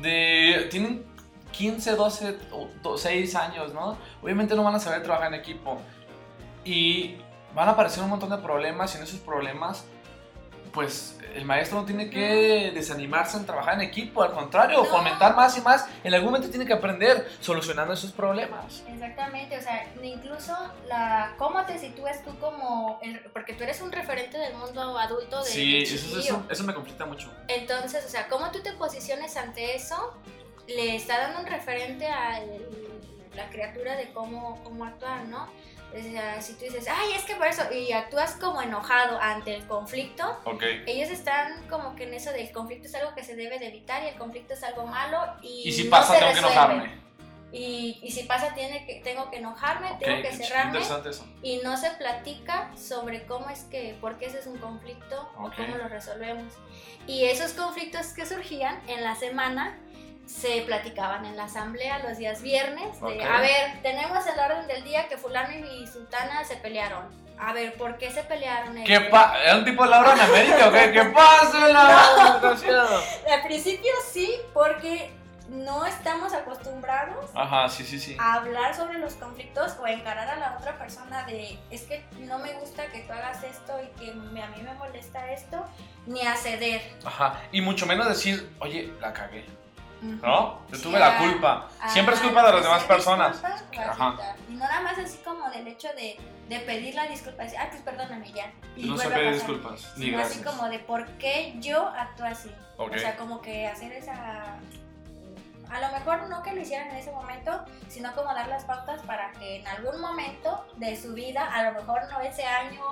de. tienen 15, 12, o do- 6 años, ¿no? Obviamente no van a saber trabajar en equipo. Y van a aparecer un montón de problemas y en esos problemas, pues el maestro no tiene que desanimarse en trabajar en equipo, al contrario, fomentar más y más. En algún momento tiene que aprender solucionando esos problemas. Exactamente, o sea, incluso la cómo te sitúas tú como, el- porque tú eres un referente del mundo adulto de, Sí, eso, eso, eso me conflicta mucho. Entonces, o sea, cómo tú te posiciones ante eso, le está dando un referente a la criatura de cómo, cómo actuar, ¿no? O sea, si tú dices, ay, es que por eso, y actúas como enojado ante el conflicto, Ok. ellos están como que en eso del conflicto es algo que se debe de evitar y el conflicto es algo malo y, Y si no pasa, se tengo que resuelve. enojarme. Y, y si pasa, tiene que, tengo que enojarme, Ok, tengo que cerrarme eso. y no se platica sobre cómo es que, por qué ese es un conflicto Ok. o cómo lo resolvemos. Y esos conflictos que surgían en la semana se platicaban en la asamblea los días viernes. De. A ver, tenemos el orden del día que fulano y sultana se pelearon. A ver, ¿por qué se pelearon? ¿Qué ellos? pa ¿Era un tipo de Laura en América o qué? ¿Qué pasa, la desgraciado? Al principio sí, porque no estamos acostumbrados Ajá, sí, sí, sí. a hablar sobre los conflictos o encarar a la otra persona de es que no me gusta que tú hagas esto y que me- a mí me molesta esto, ni a ceder. Ajá. Y mucho menos decir, oye, la cagué. ¿No? Yo Sí, tuve la culpa. a Siempre es culpa de las demás personas. Ajá. aceptar. Y no nada más así como del hecho de, de pedir la disculpa, decir, ah, pues perdóname ya. Y No se pide pasar. disculpas. Ni Sino así gracias. como de por qué yo actúo así. O sea, como que hacer esa... A lo mejor no que lo hicieran en ese momento, sino como dar las pautas para que en algún momento de su vida, a lo mejor no ese año,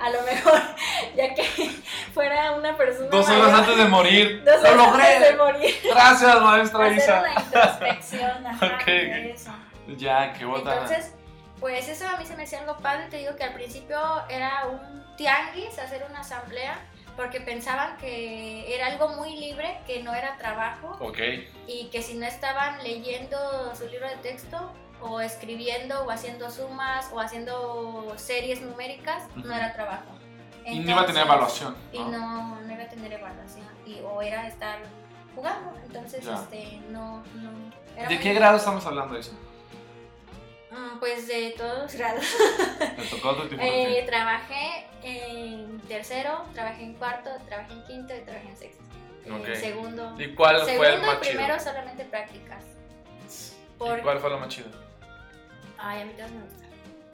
a lo mejor ya que fuera una persona Dos horas mayor, antes de morir. dos ¡Lo horas antes de morir, Gracias, maestra hacer Isa. una introspección ajá, de eso. Ya, qué botana. Entonces, pues eso a mí se me hacía algo padre. Te digo que al principio era un tianguis, hacer una asamblea, porque pensaban que era algo muy libre, que no era trabajo Ok. y que si no estaban leyendo su libro de texto o escribiendo o haciendo sumas o haciendo series numéricas, no era trabajo. Y no iba a tener evaluación. Y ¿no? no, iba a tener evaluación y, o era estar jugando, entonces Ya. este, no, no. era ¿De qué grado estamos hablando, Isa? Mm, Pues de todos grados. Me tocó otro tipo Eh, trabajé en tercero, trabajé en cuarto, trabajé en quinto y trabajé en sexto. Eh, Ok. segundo. ¿Y cuál fue el segundo más y primero chido? solamente prácticas. ¿Y cuál fue lo más chido? Ay, a mí todos me gustan.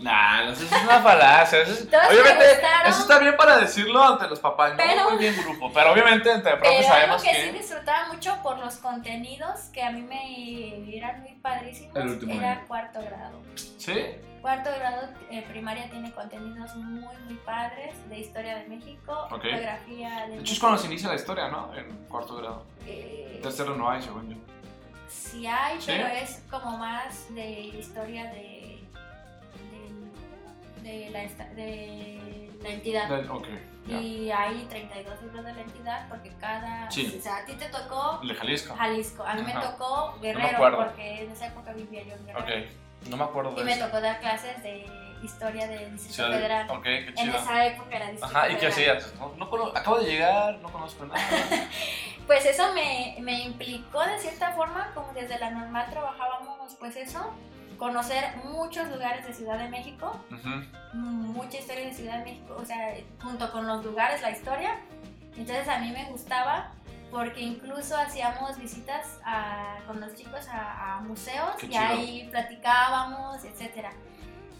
Nah, no, eso es una falacia. Eso es- obviamente, eso está bien para decirlo ante los papás, no Pero- muy bien grupo. Pero obviamente entre profes sabemos que, que. sí disfrutaba mucho por los contenidos que a mí me eran muy padrísimos El último era año. cuarto grado. ¿Sí? Cuarto grado eh, primaria tiene contenidos muy muy padres de historia de México, Ok. geografía de De hecho es cuando se inicia la historia, ¿no? En cuarto grado. Eh, Tercero no hay, según yo. Sí hay, ¿Sí? pero es como más de historia de, de, la, de la entidad. Del- ok, ya. Y hay 32 libros de la entidad porque cada... Sí. O sea, a ti te tocó de Jalisco. Jalisco, a mí me tocó Guerrero porque en esa época vivía yo en Guerrero. Ok, no me acuerdo Y de me eso. tocó dar clases de historia del Distrito Ciudad Federal. Ok, qué En chido. esa época era Distrito Ajá, ¿y qué hacías? No, no acabo de llegar, no conozco nada. Pues eso me, me implicó de cierta forma, como desde la normal trabajábamos, pues eso, conocer muchos lugares de Ciudad de México, Ujú. mucha historia de Ciudad de México, o sea, junto con los lugares, la historia. Entonces a mí me gustaba porque incluso hacíamos visitas a- con los chicos a, a museos Qué y chido. ahí platicábamos, etcétera.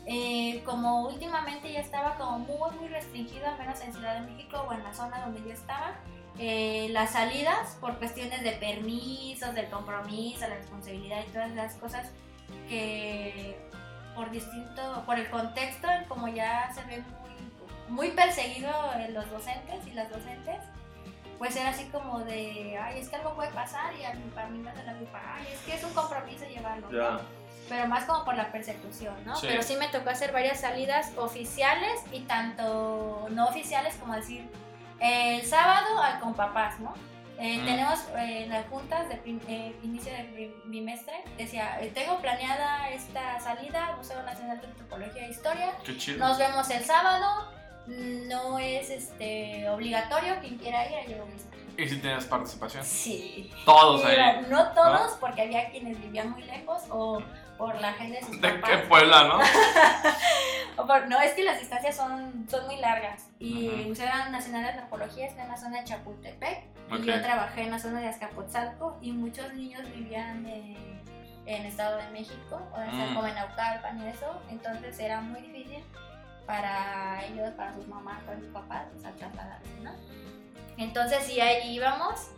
Eh, como últimamente ya estaba como muy muy restringido, al menos en Ciudad de México o en la zona donde yo estaba, eh, las salidas por cuestiones de permisos, del compromiso, la responsabilidad y todas las cosas que por distinto, por el contexto, como ya se ve muy, muy perseguido en los docentes y las docentes, pues era así como de, ay, es que algo puede pasar y a mí, para mí no se la culpa, ay, es que es un compromiso llevarlo. ¿no? Pero más como por la persecución, ¿no? Sí. Pero sí me tocó hacer varias salidas oficiales y tanto no oficiales como decir, el sábado al con papás, ¿no? Eh. Tenemos eh, las juntas de prim- eh, inicio de bimestre, decía, eh, tengo planeada esta salida, Museo Nacional de Antropología e Historia, Qué chido. nos vemos el sábado, no es este obligatorio, quien quiera ir, a yo misma. ¿Y si tenías participación? Sí. Todos ahí. no todos, porque había quienes vivían muy lejos o por la gente de sus ¿De papás. qué Puebla, no? O por- no, es que las distancias son, son muy largas. Y Ujú. el Museo Nacional de Antropología está en la zona de Chapultepec. Ok. Y yo trabajé en la zona de Azcapotzalco. Y muchos niños vivían en, en Estado de México, o sea, Mm. como en Naucalpan y eso. Entonces era muy difícil para ellos, para sus mamás, para sus papás, o sea, trasladarse, ¿no? Entonces sí, ahí íbamos.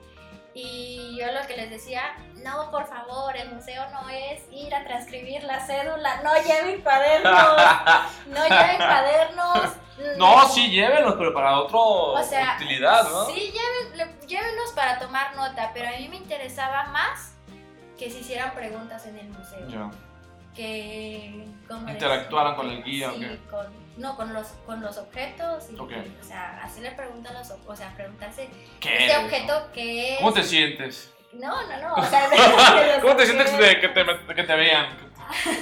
Y yo lo que les decía, no, por favor, el museo no es ir a transcribir la cédula, no lleven cuadernos, no lleven cuadernos. no, sí, llévenlos, pero para otra O sea, utilidad, ¿no? Sí, lleven- le- llévenlos para tomar nota, pero a mí me interesaba más que se hicieran preguntas en el museo. Ya. Que ¿cómo Interactuaran con el guía, ¿o Sí, qué? con- no, con los, con los objetos. Y, Ok. O sea, hacerle preguntas a los o sea, preguntarse ¿Qué este objeto que es. ¿Cómo te sientes? No, no, no. O sea, ¿Cómo te sientes de que te, que te vean?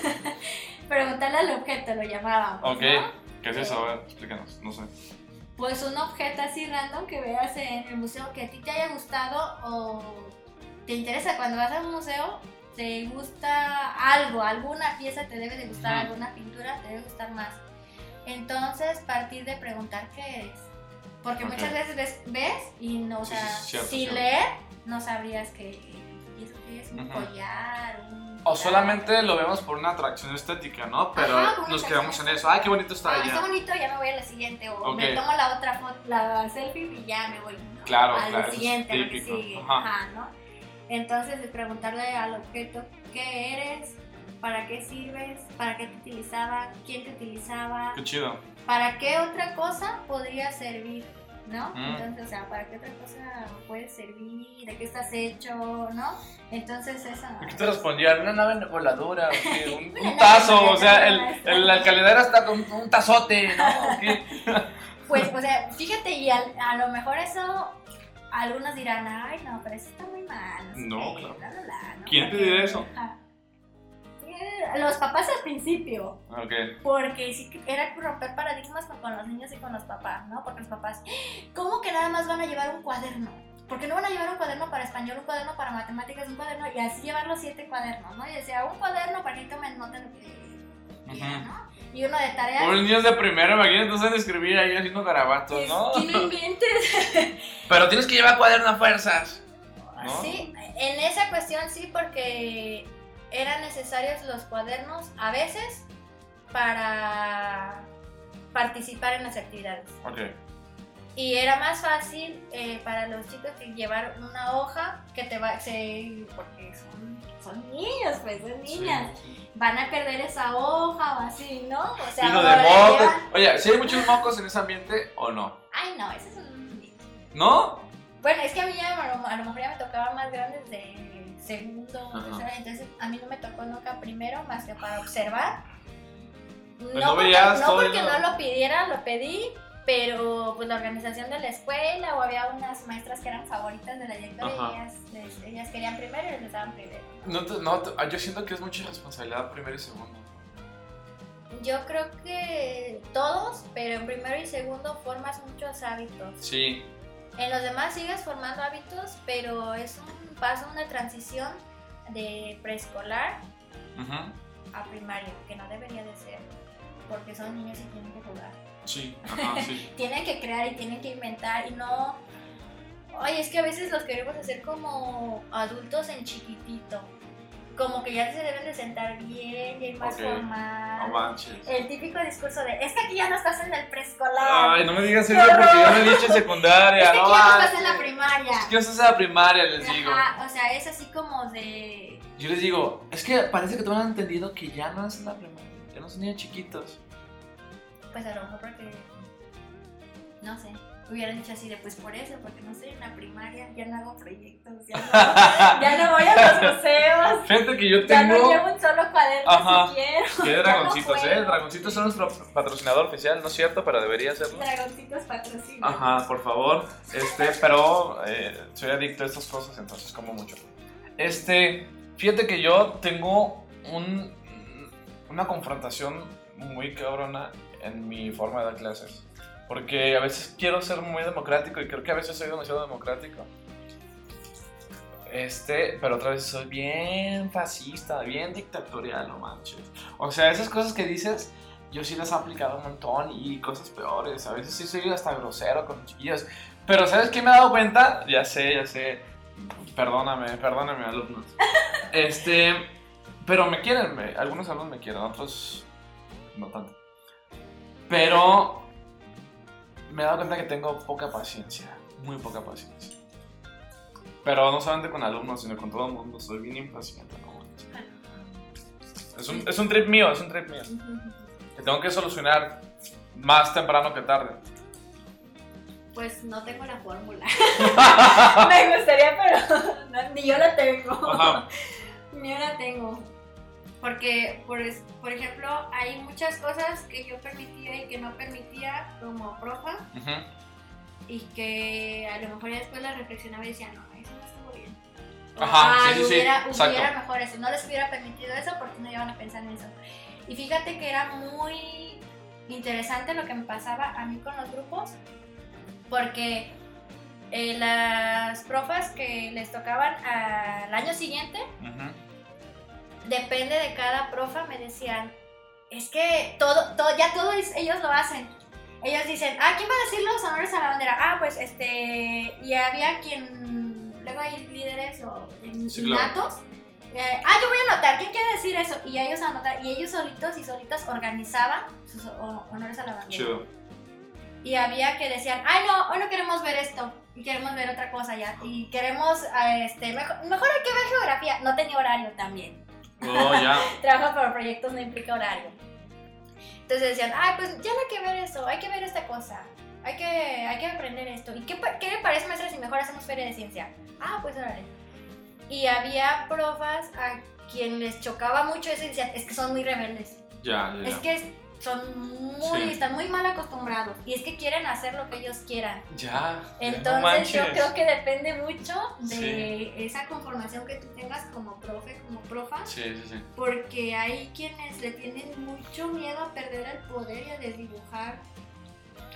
Preguntarle al objeto, lo llamábamos. Ok. ¿no? ¿Qué es eso? A ver, explícanos, no sé. Pues un objeto así random que veas en el museo que a ti te haya gustado o te interesa cuando vas a un museo, te gusta algo, alguna pieza te debe de gustar, alguna pintura te debe gustar más. Entonces, partir de preguntar qué eres. Porque muchas veces ves, ves y no, o sea, sí, cierto, si cierto. leer, no sabrías que ¿y eso qué es un collar, un O solamente lo vemos por una atracción estética, ¿no? Pero Ajá, nos quedamos en eso. Ay, qué bonito está Ah, está allá. bonito, ya me voy a la siguiente. O me tomo la otra foto, la selfie y ya me voy. ¿no? Claro, claro, siguiente, a lo que típico. sigue. Ajá. Ajá, ¿no? Entonces, preguntarle al objeto qué eres, para qué sirves, para qué te utilizaba, quién te utilizaba, Qué chido. para qué otra cosa podría servir, ¿no? Mm. Entonces, o sea, para qué otra cosa puede servir, de qué estás hecho, ¿no? Entonces, esa. ¿Y qué te respondían? ¿Una nave voladora? ¿o qué? ¿Un, un tazo? O sea, el, el, la calidad está con un tazote, ¿no? Pues, o sea, fíjate, y al- a lo mejor eso, algunos dirán, ay, no, pero eso está muy mal. sé No, qué, claro. bla, bla, bla", ¿no? ¿Quién te dirá eso? Ajá. Los papás al principio, Ok. porque sí que era romper paradigmas con, los niños y con los papás, ¿no? Porque los papás, ¿cómo que nada más van a llevar un cuaderno? Porque no van a llevar un cuaderno para español, un cuaderno para matemáticas, un cuaderno, y así llevar los siete cuadernos, ¿no? Y decía, un cuaderno para que tomen nota lo que ¿no? Y uno de tareas. Pobres niños de primero, imagínate, no saben escribir ahí haciendo garabatos, ¿no? Que no inventes. Pero tienes que llevar cuaderno a fuerzas. ¿No? Sí, en esa cuestión sí, porque eran necesarios los cuadernos a veces para participar en las actividades. Ok. Y era más fácil eh, para los chicos que llevar una hoja que te va, se, porque son, son niños, pues son niñas, Sí, van a perder esa hoja o así, ¿no? O sea, de mocos. llevan- Oye, ¿si hay muchos mocos en ese ambiente o no? Ay, no, ese es un... ¿No? Bueno, es que a mí ya, a lo- a lo mejor ya me tocaba más grandes de segundo, tercero, entonces a mí no me tocó nunca primero más que para observar. no no porque, veías no, porque no lo pidiera, lo pedí, pero pues la organización de la escuela o había unas maestras que eran favoritas de la directora y ellas, les- ellas querían primero y les daban primero. No, no ah, yo siento que es mucha responsabilidad primero y segundo. Yo creo que todos, pero en primero y segundo formas muchos hábitos. Sí. En los demás sigues formando hábitos, pero es un paso, una transición de preescolar a primaria, que no debería de ser, porque son niños y tienen que jugar. Sí. Ajá, sí. Tienen que crear y tienen que inventar y no... Oye, es que a veces los queremos hacer como adultos en chiquitito. Como que ya se deben de sentar bien, ya ir más Ok. formal. No manches. El típico discurso de, es que aquí ya no estás en el preescolar. Ay, no me digas eso porque yo me he dicho en secundaria. es que no aquí ya no estás en la primaria. Es que yo estás en la primaria, les digo. Ajá, o sea, es así como de... Yo les digo, es que parece que todos han entendido que ya no es en la primaria. Ya no son niños chiquitos. Pues a lo mejor porque... No sé. Hubieran dicho así de, pues por eso, porque no estoy en la primaria, ya no hago proyectos, ya no, ya no voy a los museos, Fíjate que yo ya no tengo. llevo un solo cuaderno Ajá. si quiero. No dragoncitos, ¿eh? Dragoncitos son nuestro patrocinador oficial, no es cierto, pero debería serlo. Dragoncitos patrocinan. Ajá, por favor. Este, pero eh, soy adicto a estas cosas, entonces como mucho. Este, fíjate que yo tengo un, una confrontación muy cabrona en mi forma de dar clases. Porque a veces quiero ser muy democrático y creo que a veces soy demasiado democrático. Este, pero otra vez soy bien fascista, bien dictatorial, no manches. O sea, esas cosas que dices, yo sí las he aplicado un montón y cosas peores. A veces sí soy hasta grosero con los chiquillos. Pero ¿sabes qué me he dado cuenta? Ya sé, ya sé. Perdóname, perdóname, alumnos. Este, pero me quieren, me- algunos alumnos me quieren, otros no tanto. Pero me he dado cuenta que tengo poca paciencia, muy poca paciencia. Pero no solamente con alumnos, sino con todo el mundo. Soy bien impaciente, ¿no? Es un, es un trip mío, es un trip mío. Que tengo que solucionar más temprano que tarde. Pues no tengo la fórmula. Me gustaría, pero no, ni yo la tengo. Ajá. Ni yo la tengo. Porque, por, por ejemplo, hay muchas cosas que yo permitía y que no permitía como profa y que a lo mejor ya después la reflexionaba y decía, no, eso no estuvo bien. Ajá, sí, "Ay, sí, sí, hubiera, exacto. hubiera mejor eso, no les hubiera permitido eso porque no iban a pensar en eso. Y fíjate que era muy interesante lo que me pasaba a mí con los grupos, porque eh, las profas que les tocaban al año siguiente, Ujú. Depende de cada profa, me decían, es que todo, todo ya todo ellos lo hacen. Ellos dicen, ah, ¿quién va a decir los honores a la bandera? Ah, pues este, y había quien, luego hay líderes o Sí, claro. innatos. eh, ah, yo voy a anotar, ¿quién quiere decir eso? Y ellos anotar, y ellos solitos y solitas organizaban sus ho- honores a la bandera. Chido. Y había que decían, ay no, hoy no queremos ver esto, y queremos ver otra cosa ya, y queremos, ah, este, mejor, mejor hay que ver geografía, no tenía horario también. Oh, ya. Trabajo por proyectos no implica horario. Entonces decían, ay, pues ya no hay que ver eso, hay que ver esta cosa, hay que, hay que aprender esto. ¿Y qué, qué le parece, maestra, si mejor hacemos feria de ciencia? Ah, pues órale. Y había profas a quien les chocaba mucho eso y decían, es que son muy rebeldes. Ya, ya, Es que son muy, Sí. están muy mal acostumbrados y es que quieren hacer lo que ellos quieran. Ya. no Entonces yo creo que depende mucho de Sí. esa conformación que tú tengas como profe, como profa, Sí, sí, sí. porque hay quienes le tienen mucho miedo a perder el poder y a desdibujar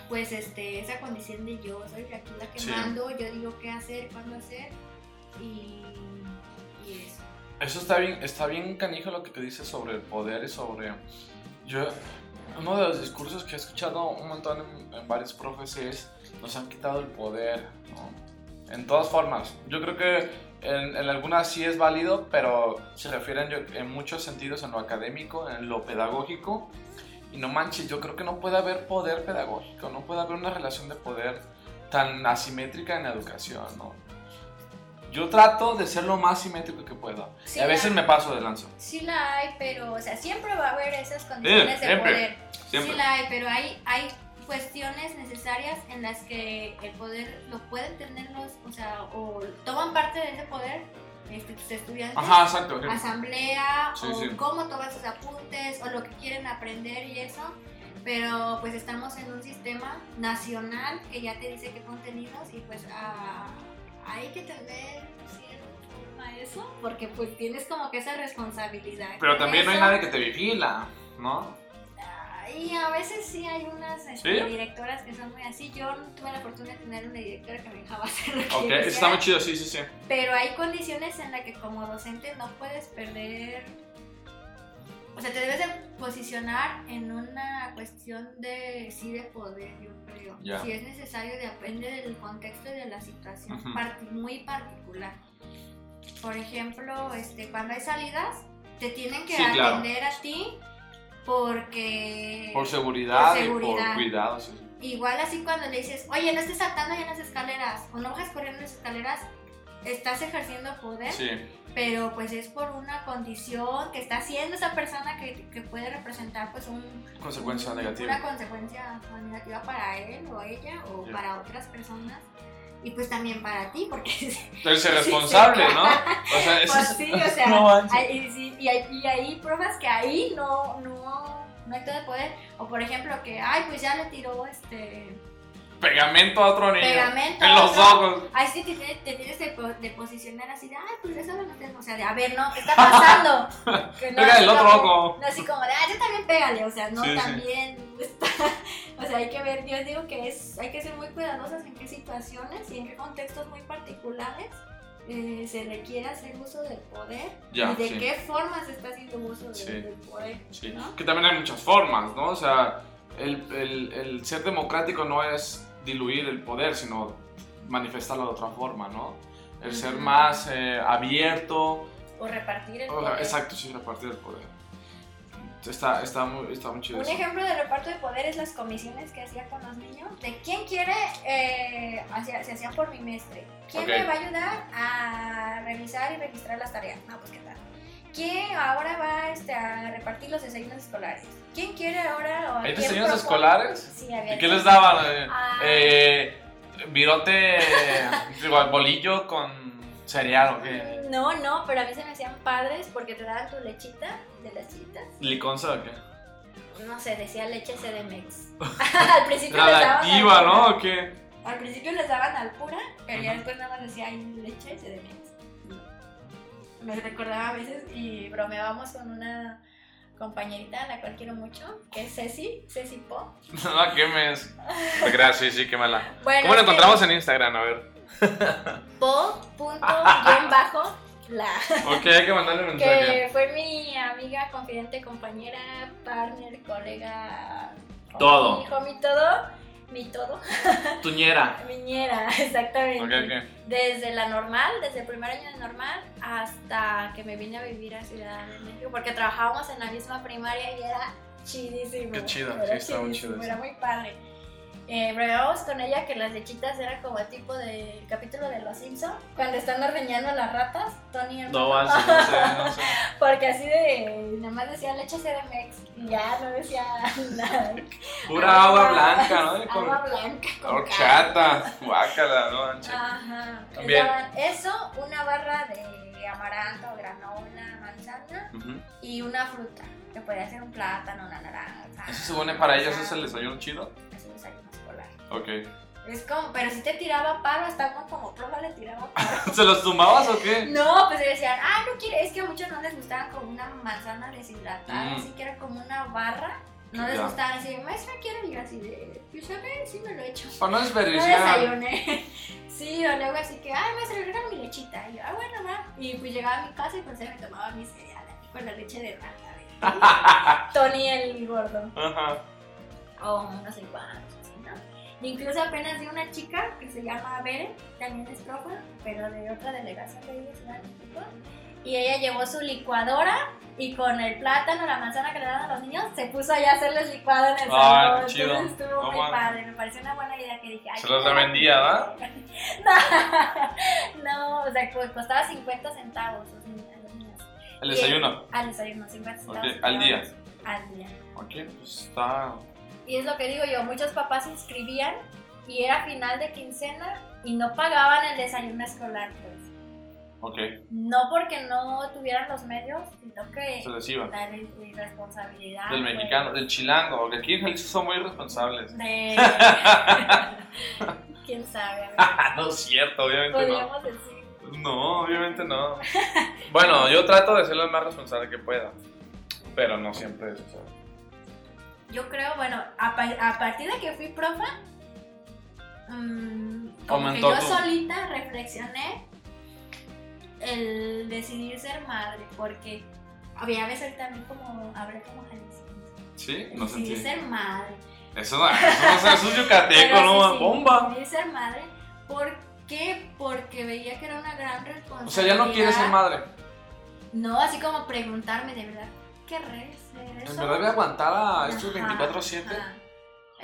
pues este esa condición de yo soy aquí la que mando, yo digo qué hacer, cuándo hacer y, y eso. Eso está bien, está bien canijo lo que te dices sobre el poder y sobre... Yo, uno de los discursos que he escuchado un montón en, en varios profes es, nos han quitado el poder, ¿no? En todas formas. Yo creo que en, en algunas sí es válido, pero se refieren yo- en muchos sentidos en lo académico, en lo pedagógico. Y no manches, yo creo que no puede haber poder pedagógico, no puede haber una relación de poder tan asimétrica en la educación, ¿no? Yo trato de ser lo más simétrico que puedo. Sí, y a veces la- me paso de lanza. Sí la hay, pero o sea, siempre va a haber esas condiciones de siempre, poder. Siempre. Sí la hay, pero hay, hay cuestiones necesarias en las que el poder lo pueden tener los, o sea, o toman parte de ese poder este, tus estudiantes. Ajá, exacto. asamblea Sí, o sí. cómo toman sus apuntes o lo que quieren aprender y eso. Pero pues estamos en un sistema nacional que ya te dice qué contenidos y pues ah, hay que tener cierta forma a eso porque pues tienes como que esa responsabilidad. Pero también no hay eso. nadie que te vigila, ¿no? Y a veces sí hay unas este, ¿Sí? directoras que son muy así. Yo no tuve la fortuna de tener una directora que me dejaba hacer lo que Ok, está muy chido, sí, sí, sí. Pero hay condiciones en las que como docente no puedes perder. O sea, te debes de posicionar en una cuestión de sí de poder, yo creo. Ya. Si es necesario, depende del contexto y de la situación Ujú. parti- muy particular. Por ejemplo, este, cuando hay salidas, te tienen que Sí, claro. atender a ti porque Por seguridad, Por y seguridad. por cuidado, sí. sí. Igual así cuando le dices, oye, no estés saltando ya en las escaleras o no bajes corriendo en las escaleras, estás ejerciendo poder, Sí, pero pues es por una condición que está haciendo esa persona que, que puede representar pues un, consecuencia un- negativa. una consecuencia negativa para él o ella o para otras personas y pues también para ti porque Entonces, ser responsable, ¿no? O sea, eso pues es- sí, o sea, no manches. hay- y, sí, y hay, y hay pruebas que ahí no, no, no hay todo el poder. O por ejemplo que, ay, pues ya le tiró este Pegamento a otro niño. pegamento. En los ¿no? ojos. Ahí sí te, tienes- te tienes de, de posicionar así de, ay, pues eso no tengo. O sea, de, a ver, no, ¿qué está pasando? Que Pega así el otro como- ojo. No así como de, ah, yo también pégale. O sea, no, Sí, sí. también está. O sea, hay que ver, yo digo que es, hay que ser muy cuidadosas en qué situaciones y en qué contextos muy particulares eh, se requiere hacer uso del poder Ya, y de sí. qué forma se está haciendo uso de- Sí. del poder. Sí. ¿no? Que también hay muchas formas, ¿no? O sea, el, el- el ser democrático no es diluir el poder, sino manifestarlo de otra forma, ¿no? El ser Ujú. más eh, abierto. O repartir el o poder. exacto, sí, repartir el poder. Está, está, muy, está muy chido Un eso. ejemplo de reparto de poder es las comisiones que hacía con los niños. De quién quiere, eh, hacía- se hacían por bimestre. ¿Quién Ok. me va a ayudar a revisar y registrar las tareas? No, pues qué tal. ¿Quién ahora va este, a repartir los desayunos escolares? ¿Quién quiere ahora? o ¿Hay quién desayunos propone? escolares? Sí, había. ¿Y qué les daban? Eh, virote, bolillo con cereal o qué. No, no, pero a mí se me hacían padres porque te daban tu lechita de las chitas. ¿Liconza o qué? No sé, decía leche CDMX. al principio les daban Radioactiva, al- ¿no? ¿O qué? Al principio les daban al pura, pero ya después nada más decía leche CDMX. Me recordaba a veces y bromeábamos con una compañerita a la cual quiero mucho, que es Ceci, Ceci Po. No, ¿qué mes? Gracias, sí, sí, qué mala. Bueno, ¿Cómo que encontramos en Instagram? A ver. Po punto guion bajo la Ok, hay que mandarle un mensaje. que fue mi amiga, confidente, compañera, partner, colega, homie, Todo. homie, todo, mi todo, Tuñera. miñera, exactamente. Ok, ok. Desde la normal, desde el primer año de normal hasta que me vine a vivir a Ciudad de México, porque trabajábamos en la misma primaria y era chidísimo. Qué chido, era sí, está muy chidísimo, chido Era muy padre. Eh, con ella que las lechitas eran como tipo del capítulo de Los Simpsons, cuando están ordeñando a las ratas, Tony el No, así, no sé, no sé. Porque así de, nada más decía leche CDMX y ya no decía nada. Pura agua blanca, ¿no? Con Agua blanca. horchata, guácala, ¿no? Ajá. También. eso, una barra de amaranto, granola, manzana y una fruta. que podía ser un plátano, una naranja. Eso supone para ellos es el desayuno chido. Ok. Es como, pero si te tiraba paro, estaba como profa le tiraba paro. ¿Se los tumbabas o qué? No, pues decían, ah, no quiere, es que a muchos no les gustaba como una manzana deshidratada, Mm. así que era como una barra. No les Ya. gustaba así, maestra, quiero ir así de, pues a ver, sí me lo he hecho. Para no No desperdiciar. desayuné. Sí, o luego así que, ay, maestra, regala mi lechita. Y yo, ah, bueno, va. Y pues llegaba a mi casa y pues me tomaba mi cereal aquí con la leche de rata. Tony el gordo. Ajá. O no sé ¿no? Incluso apenas vi una chica que se llama Bere, también es profa, pero de otra delegación de Ciudad de México. Y ella llevó su licuadora y con el plátano, la manzana que le dan a los niños, se puso allá a hacerles licuado en el Ay, salón. qué chido. Entonces estuvo muy padre, me pareció una buena idea que dije. ay, Se los revendía, ¿verdad? no, no, o sea, pues costaba 50 centavos los niños, a los niños. El desayuno. Al desayuno, 50 centavos. Al día. Al día. Ok, pues está. Y es lo que digo yo, muchos papás inscribían y era final de quincena y no pagaban el desayuno escolar, pues. Ok, No porque no tuvieran los medios, sino que se les iba. la re- responsabilidad. Del pues, mexicano, del chilango, porque aquí en Jalisco son muy responsables. De... ¿Quién sabe? no es cierto, obviamente no. Podríamos decir. No, obviamente no. Bueno, yo trato de ser lo más responsable que pueda, pero no siempre es eso. Yo creo, bueno, a, pa- a partir de que fui profa, mm, como que yo solita reflexioné el decidir ser madre, porque había veces también como hablé como Jalisco. ¿Sí? No Decidir sentí. ser madre. Eso, no- eso, sé, es yucateco, Pero no sí, bomba. Decidir ser madre. ¿Por qué? Porque veía que era una gran responsabilidad. O sea, ya no quieres ser madre. No, así como preguntarme de verdad, ¿qué ser En eso? verdad voy a aguantar a estos Ajá, 24-7 ajá.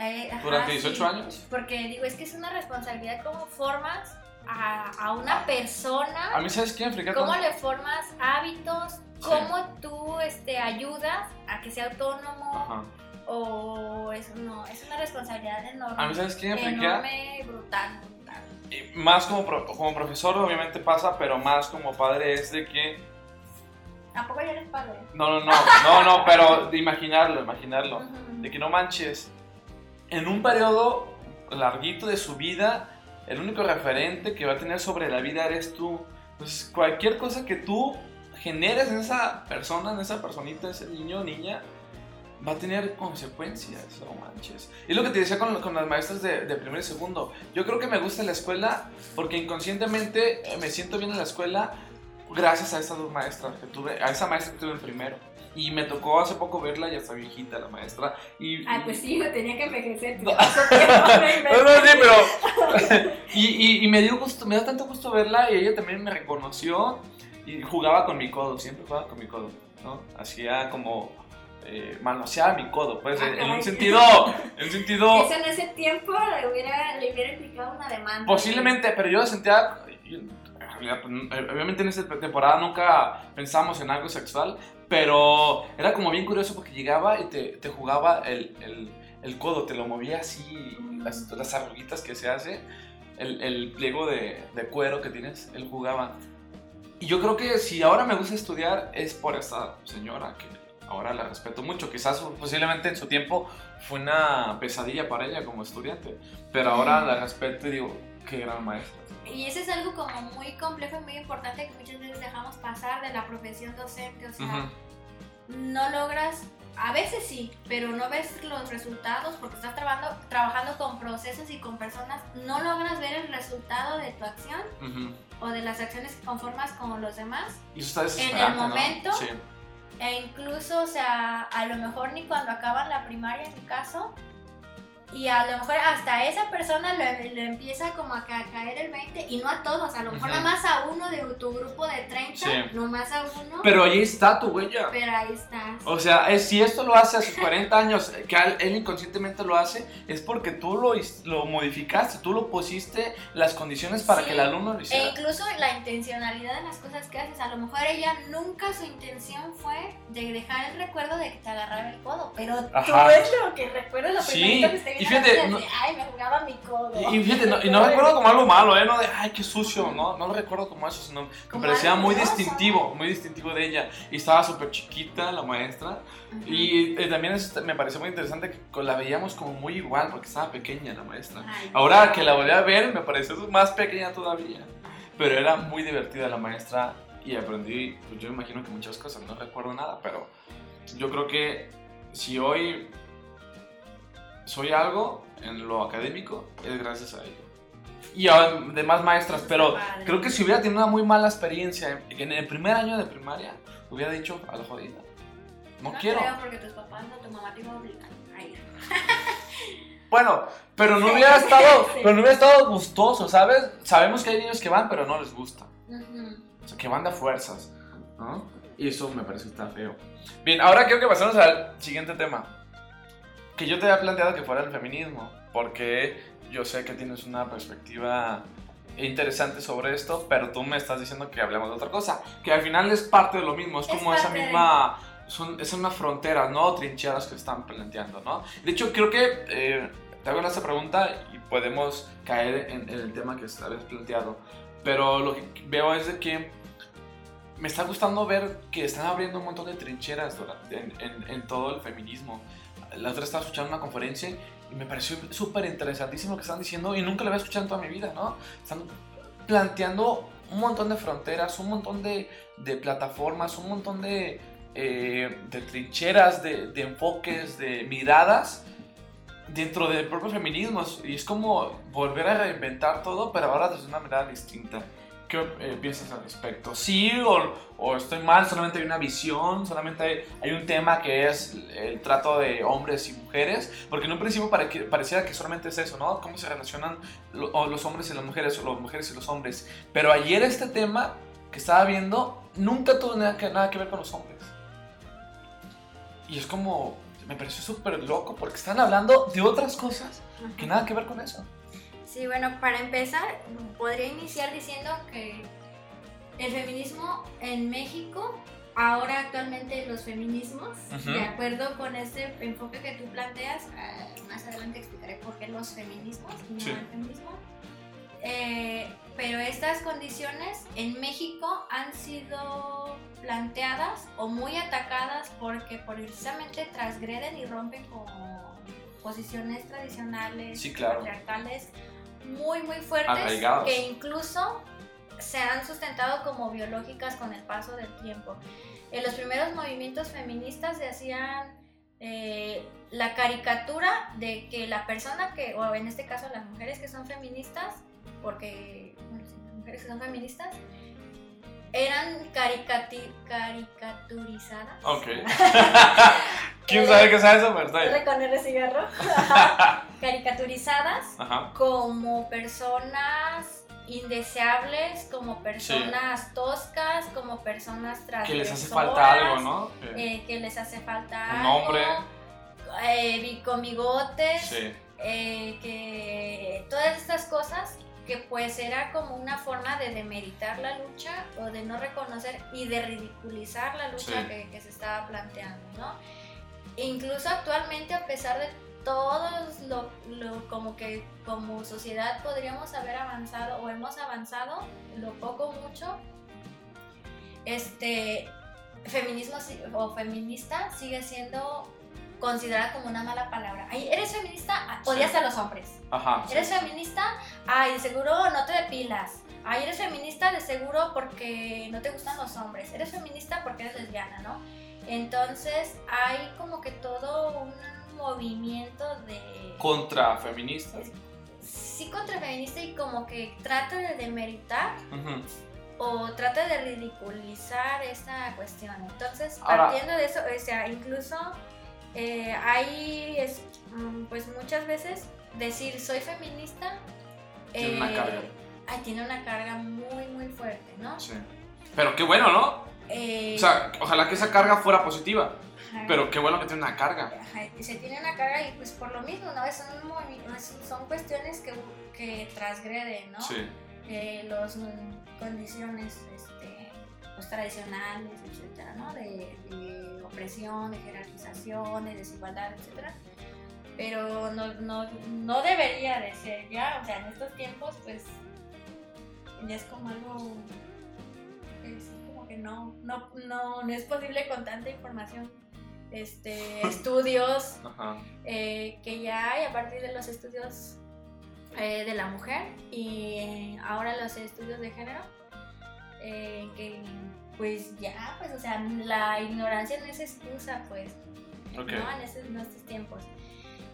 Eh, durante sí. 18 años. Porque digo, es que es una responsabilidad cómo formas a, a una persona, A mí, ¿sabes quién? Cómo le formas hábitos, cómo tú este, ayudas a que sea autónomo Ajá. o es, no, es una responsabilidad enorme. A mí, ¿sabes quién? Enorme, brutal, brutal. Y más como, pro- como profesor, obviamente pasa, pero más como padre es de que. Tampoco ya eres padre. No, no, no, no, no, pero de imaginarlo, imaginarlo. De que no manches. En un periodo larguito de su vida, el único referente que va a tener sobre la vida eres tú. Entonces, cualquier cosa que tú generes en esa persona, en esa personita, ese niño o niña, va a tener consecuencias, no manches. Y lo que te decía con, con las maestras de, de primer y segundo. Yo creo que me gusta la escuela porque inconscientemente eh, me siento bien en la escuela gracias a estas dos maestras que tuve, a esa maestra que tuve en primero. Y me tocó hace poco verla, ya está viejita la maestra. Y, Ay, pues sí, tenía que envejecer. No. no sí, pero. y, y, y me dio gusto, me dio tanto gusto verla y ella también me reconoció y jugaba con mi codo, siempre jugaba con mi codo, ¿no? Hacía como. Eh, manoseaba mi codo, pues, en, un sentido. En un sentido. Eso en ese tiempo le hubiera, le hubiera implicado una demanda. Posiblemente, pero yo sentía. Pues, Obviamente en esta temporada nunca pensamos en algo sexual, pero era como bien curioso porque llegaba y te, te jugaba el, el, el codo, te lo movía así, las, las arruguitas que se hace, el, el pliego de, de cuero que tienes, él jugaba. Y yo creo que si ahora me gusta estudiar es por esta señora que ahora la respeto mucho. Quizás posiblemente en su tiempo fue una pesadilla para ella como estudiante, pero ahora la respeto y digo, qué gran maestra. Y eso es algo como muy complejo y muy importante que muchas veces dejamos pasar de la profesión docente. O sea, Ujú. no logras, a veces sí, pero no ves los resultados porque estás trabajando, trabajando con procesos y con personas. No logras ver el resultado de tu acción Ujú. o de las acciones que conformas con los demás. Y eso está En el desesperante, ¿no? momento, Sí. E incluso, o sea, a lo mejor ni cuando acaban la primaria en mi caso. Y a lo mejor hasta esa persona le, le empieza como a, ca- caer el 20 y no a todos, a lo mejor Ujú. nada más a uno de tu grupo de 30, Sí. no más a uno, Pero ahí está tu huella. pero ahí estás. O sea, es- si esto lo hace a sus 40 años, que él inconscientemente lo hace, es porque tú lo, lo modificaste, tú lo pusiste las condiciones para Sí, que el alumno lo E hiciera. incluso la intencionalidad de las cosas que haces, a lo mejor ella nunca su intención fue de dejar el recuerdo de que te agarraba el codo, pero tú Ajá. ves lo que recuerdas, lo Sí, primerito que te Y, fíjate, no- ay, me jugaba mi codo. Y, fíjate, no, y no recuerdo como algo malo, ¿eh? No de, ay, qué sucio, no, no lo recuerdo como eso, sino me Como parecía muy distintivo, muy distintivo de ella. Y estaba súper chiquita la maestra. Ujú. Y eh, también es- me pareció muy interesante que la veíamos como muy igual, porque estaba pequeña la maestra. Ay, Ahora que la volví a ver, me pareció más pequeña todavía. Pero era muy divertida la maestra y aprendí, pues yo imagino que muchas cosas, no recuerdo nada, pero yo creo que si hoy soy algo en lo académico, es gracias a ella. Y a demás maestras, pero creo que si hubiera tenido una muy mala experiencia en- el primer año de primaria, hubiera dicho a la jodida. No, quiero. creo porque tus papás no, tu mamá te iba a obligar a ir. Bueno, pero no hubiera estado, Sí. pero no hubiera estado gustoso, ¿sabes? Sabemos que hay niños que van, pero no les gusta. Ujú. O sea, que van de fuerzas, ¿no? Y eso me parece que está feo. Bien, ahora quiero que pasemos al siguiente tema. Que yo te había planteado que fuera el feminismo, porque yo sé que tienes una perspectiva interesante sobre esto, pero tú me estás diciendo que hablemos de otra cosa, que al final es parte de lo mismo, es Es como esa misma... Son, es una frontera, ¿no? Trincheras que están planteando, ¿no? De hecho, creo que eh, te hago esta pregunta y podemos caer en, en el tema que habías planteado. Pero lo que veo es de que me está gustando ver que están abriendo un montón de trincheras en, en- en todo el feminismo. La otra estaba escuchando una conferencia y me pareció súper interesantísimo lo que están diciendo y nunca lo había escuchado en toda mi vida, ¿no? Están planteando un montón de fronteras, un montón de, plataformas, un montón de, eh, de trincheras, de, de enfoques, de miradas dentro del propio feminismo. Y es como volver a reinventar todo, pero ahora desde una mirada distinta. ¿Qué eh, piensas al respecto? ¿Sí o, o estoy mal? ¿Solamente hay una visión? ¿Solamente hay, hay un tema que es el trato de hombres y mujeres? Porque en un principio pare- que- pareciera que solamente es eso, ¿no? Cómo se relacionan lo- o los hombres y las mujeres o las mujeres y los hombres. Pero ayer este tema que estaba viendo nunca tuvo nada que, nada que ver con los hombres. Y es como, me pareció súper loco porque están hablando de otras cosas que nada que ver con eso. Sí, bueno, para empezar, podría iniciar diciendo que el feminismo en México, ahora actualmente los feminismos, Ujú. de acuerdo con ese enfoque que tú planteas, eh, más adelante explicaré por qué los feminismos y no Sí. el feminismo. Eh, pero estas condiciones en México han sido planteadas o muy atacadas porque precisamente transgreden y rompen con posiciones tradicionales, Sí, claro. patriarcales muy muy fuertes Arraigadas. que incluso se han sustentado como biológicas con el paso del tiempo. En los primeros movimientos feministas se hacían eh, la caricatura de que la persona que, o en este caso las mujeres que son feministas, porque bueno, sí, las mujeres que son feministas, eran caricaturizadas. Ok. ¿Quién sabe qué es eso? Pero está con R cigarro. caricaturizadas Ajá. como personas indeseables, como personas toscas, como personas Que les hace falta algo, transgresoras, ¿no? Que- eh, que les hace falta Un algo, hombre. eh, bi- con bigotes, Sí. eh, que todas estas cosas que pues era como una forma de demeritar la lucha o de no reconocer y de ridiculizar la lucha Sí. que, que se estaba planteando, ¿no? E incluso actualmente a pesar de todos lo, lo- como que como sociedad podríamos haber avanzado o hemos avanzado lo poco o mucho este feminismo o feminista sigue siendo considerada como una mala palabra. Ay, eres feminista, Ah, odias a los hombres. Ajá. sí. Eres feminista, ay, de seguro no te depilas. Ay, eres feminista de seguro porque no te gustan los hombres. Eres feminista porque eres lesbiana, ¿no? Entonces hay como que todo un movimiento de... Contra feministas. Sí, contra feminista y como que trata de demeritar o trata de ridiculizar esta cuestión. Entonces, Ahora- partiendo de eso, o sea, incluso eh, hay, es, mm, pues muchas veces decir soy feminista Tiene una eh, carga. ay, tiene una carga muy, muy fuerte, ¿no? Sí. Pero qué bueno, ¿no? Eh, O sea, ojalá que esa carga fuera positiva. Ajá. Pero qué bueno que tiene una carga. Ajá, se tiene una carga y pues por lo mismo, ¿no? Es- son cuestiones que, que transgreden, ¿no? Sí. eh, las condiciones este, pues, tradicionales, etcétera, ¿no? De, de opresión, de jerarquización, de desigualdad, etcétera. pero no, no, no debería de ser ya, o sea, en estos tiempos pues ya es como algo es como que no, no, no, no es posible con tanta información. Este, estudios eh, que ya hay a partir de los estudios eh, de la mujer y ahora los estudios de género, eh, que pues ya, pues o sea, la ignorancia no es excusa, pues, Ok. ¿no? En, estos, en estos tiempos.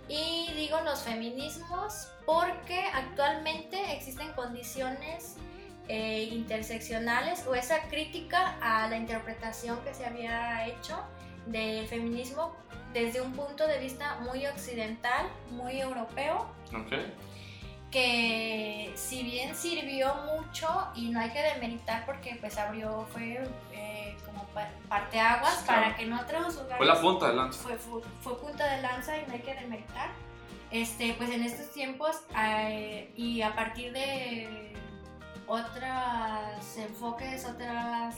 Y digo los feminismos porque actualmente existen condiciones eh, interseccionales o esa crítica a la interpretación que se había hecho del feminismo desde un punto de vista muy occidental, muy europeo, Ok. que si bien sirvió mucho y no hay que demeritar porque pues abrió, fue eh, como pa- parteaguas Claro. para que en otros lugares Fue la punta de lanza. fue, fue, fue punta de lanza y no hay que demeritar. Este, pues en estos tiempos eh, y a partir de otros enfoques, otros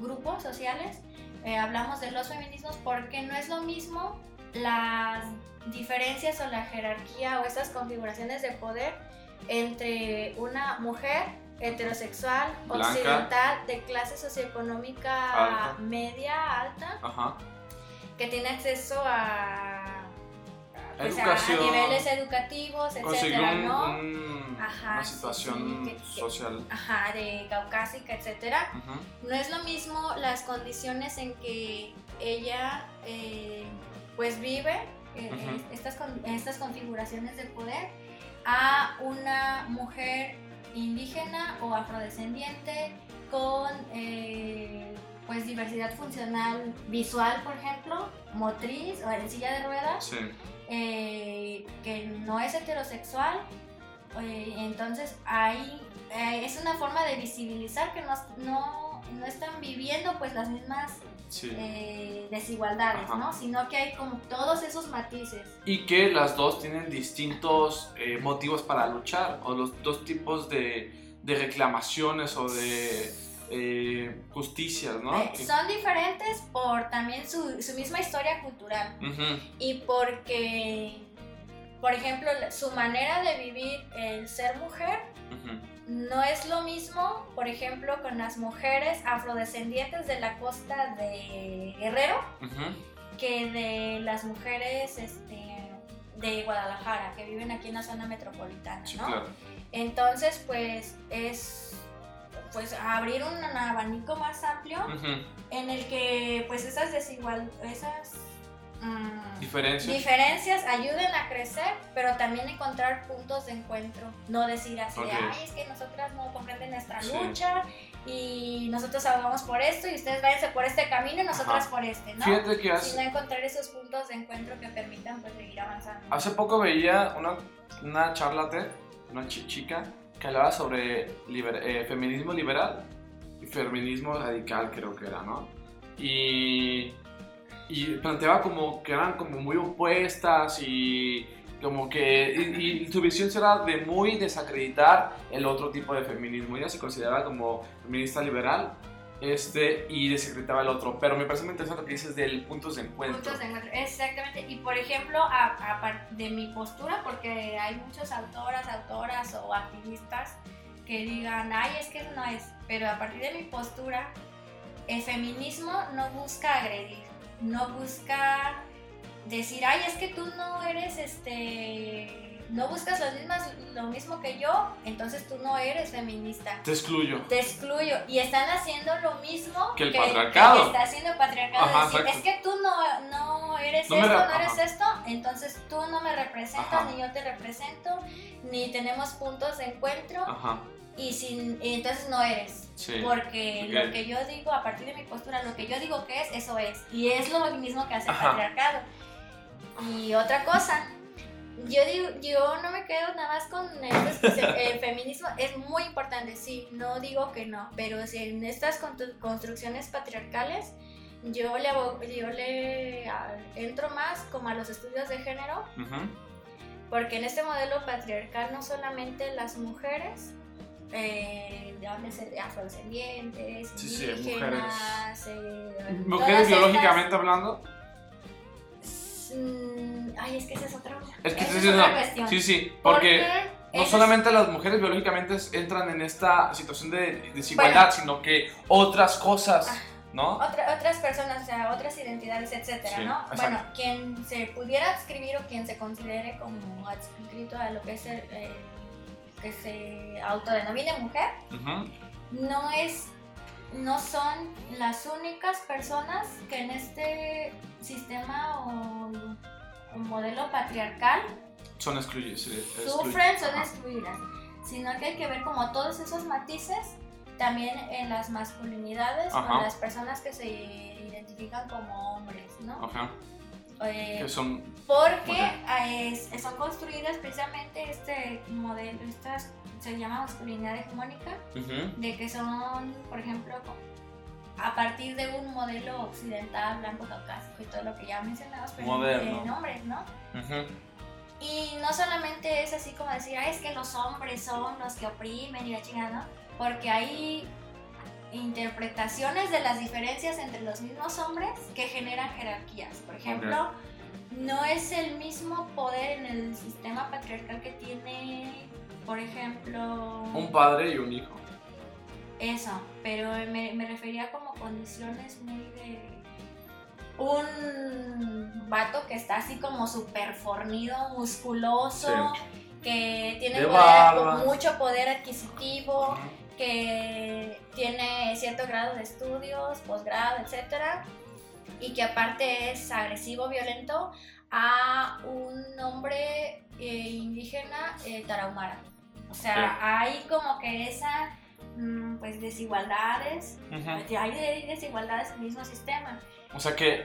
grupos sociales, eh, hablamos de los feminismos porque no es lo mismo las diferencias o la jerarquía o esas configuraciones de poder entre una mujer heterosexual, Blanca. occidental, de clase socioeconómica Alta. media, alta, Ajá. que tiene acceso a, pues, a- niveles educativos, etcétera, un- ¿no? un- Ajá, una situación sí, que- que- social. Ajá, de caucásica, etcétera. Ujú. No es lo mismo las condiciones en que ella eh, pues vive eh, Ujú. estas, con- estas configuraciones de poder a una mujer indígena o afrodescendiente con eh, pues diversidad funcional visual, por ejemplo, motriz o en silla de ruedas, Sí. eh, que no es heterosexual. Eh, entonces ahí eh, es una forma de visibilizar que no, no, no están viviendo pues las mismas Sí. eh, desigualdades, Ajá. ¿no? Sino que hay como todos esos matices. Y que las dos tienen distintos eh, motivos para luchar, o los dos tipos de, de reclamaciones o de eh, justicias, ¿no? Son diferentes por también su, su misma historia cultural y porque, por ejemplo, su manera de vivir el ser mujer no es lo mismo, por ejemplo, con las mujeres afrodescendientes de la costa de Guerrero que de las mujeres este, de Guadalajara que viven aquí en la zona metropolitana, Sí, ¿no? claro. Entonces, pues es pues abrir un abanico más amplio en el que pues esas desigual esas mm, Diferencias. diferencias ayuden a crecer, pero también encontrar puntos de encuentro. No decir así, de, Ok. ay, es que nosotras no comprenden nuestra Sí. lucha y nosotros abogamos por esto y ustedes váyanse por este camino y nosotras Ajá. por este, ¿no? Fíjate que hace, Sino encontrar esos puntos de encuentro que permitan pues seguir avanzando. hace poco veía una, una charla TED, una chi- chica que hablaba sobre liber- eh, feminismo liberal y feminismo radical, creo que era, ¿no? Y, y planteaba como que eran como muy opuestas y como que y, y su visión era de muy desacreditar el otro tipo de feminismo. Ella se consideraba como feminista liberal este, y desacreditaba el otro. Pero me parece muy interesante lo que dices del puntos de encuentro. Puntos de encuentro, exactamente. Y por ejemplo, a, a de mi postura, porque hay muchas autoras, autoras o activistas que digan, ay, es que eso no es. Pero a partir de mi postura, el feminismo no busca agredir, no busca decir, ay, es que tú no eres este. No buscas lo mismo, lo mismo que yo, entonces tú no eres feminista. Te excluyo. Te excluyo. Y están haciendo lo mismo Que el patriarcado. que está haciendo el patriarcado. Ajá, decir, exacto. es que tú no, no eres No esto, no eres esto, entonces tú no me representas, Ajá. ni yo te represento, ni tenemos puntos de encuentro, Ajá, y, sin, y entonces no eres. sí. Porque Ok. lo que yo digo, a partir de mi postura, lo que yo digo que es, eso es. Y es lo mismo que hace el Ajá. patriarcado. Y otra cosa, yo digo, yo no me quedo nada más con que el feminismo es muy importante, sí, no digo que no, pero si en estas constru- construcciones patriarcales, yo le, yo le entro más como a los estudios de género, Ujú. porque en este modelo patriarcal no solamente las mujeres, eh, llámese de afrodescendientes, Sí, sí, indígenas, eh, Mujeres estas- biológicamente hablando. Mm, Ay, es que esa es otra. Es que esa es otra no. cuestión. sí, sí, porque no es- solamente las mujeres biológicamente entran en esta situación de desigualdad, sino que otras cosas, Ah. ¿no? Otra- otras personas, o sea, otras identidades, etcétera, Sí, ¿no? exacto. Bueno, quien se pudiera adscribir o quien se considere como adscrito a lo que es el, eh, que se autodenomine mujer, no es, no son las únicas personas que en este sistema o, o modelo patriarcal Son sufren, son Ajá. excluidas, sino que hay que ver como todos esos matices también en las masculinidades o en las personas que se identifican como hombres, ¿no? Ajá. Eh, Que son. porque eh, es- son construidas precisamente este modelo, estas se llama masculinidad hegemónica, de que son, por ejemplo, a partir de un modelo occidental, blanco, caucásico y todo lo que ya mencionamos, pero Moderno. en hombres, ¿no? Y no solamente es así como decir, "Ay, es que los hombres son los que oprimen y la chingada, ¿no? Porque hay interpretaciones de las diferencias entre los mismos hombres que generan jerarquías. Por ejemplo, no es el mismo poder en el sistema patriarcal que tiene, por ejemplo, Un padre y un hijo. eso, pero me, me refería como condiciones muy de un vato que está así como súper fornido, musculoso, que tiene De poder- mucho poder adquisitivo. Que tiene cierto grado de estudios, posgrado, etcétera, y que aparte es agresivo, violento, a un hombre eh, indígena eh, tarahumara. O sea, hay como que esa mm, pues desigualdades, Ujú. hay de- desigualdades en el mismo sistema. O sea que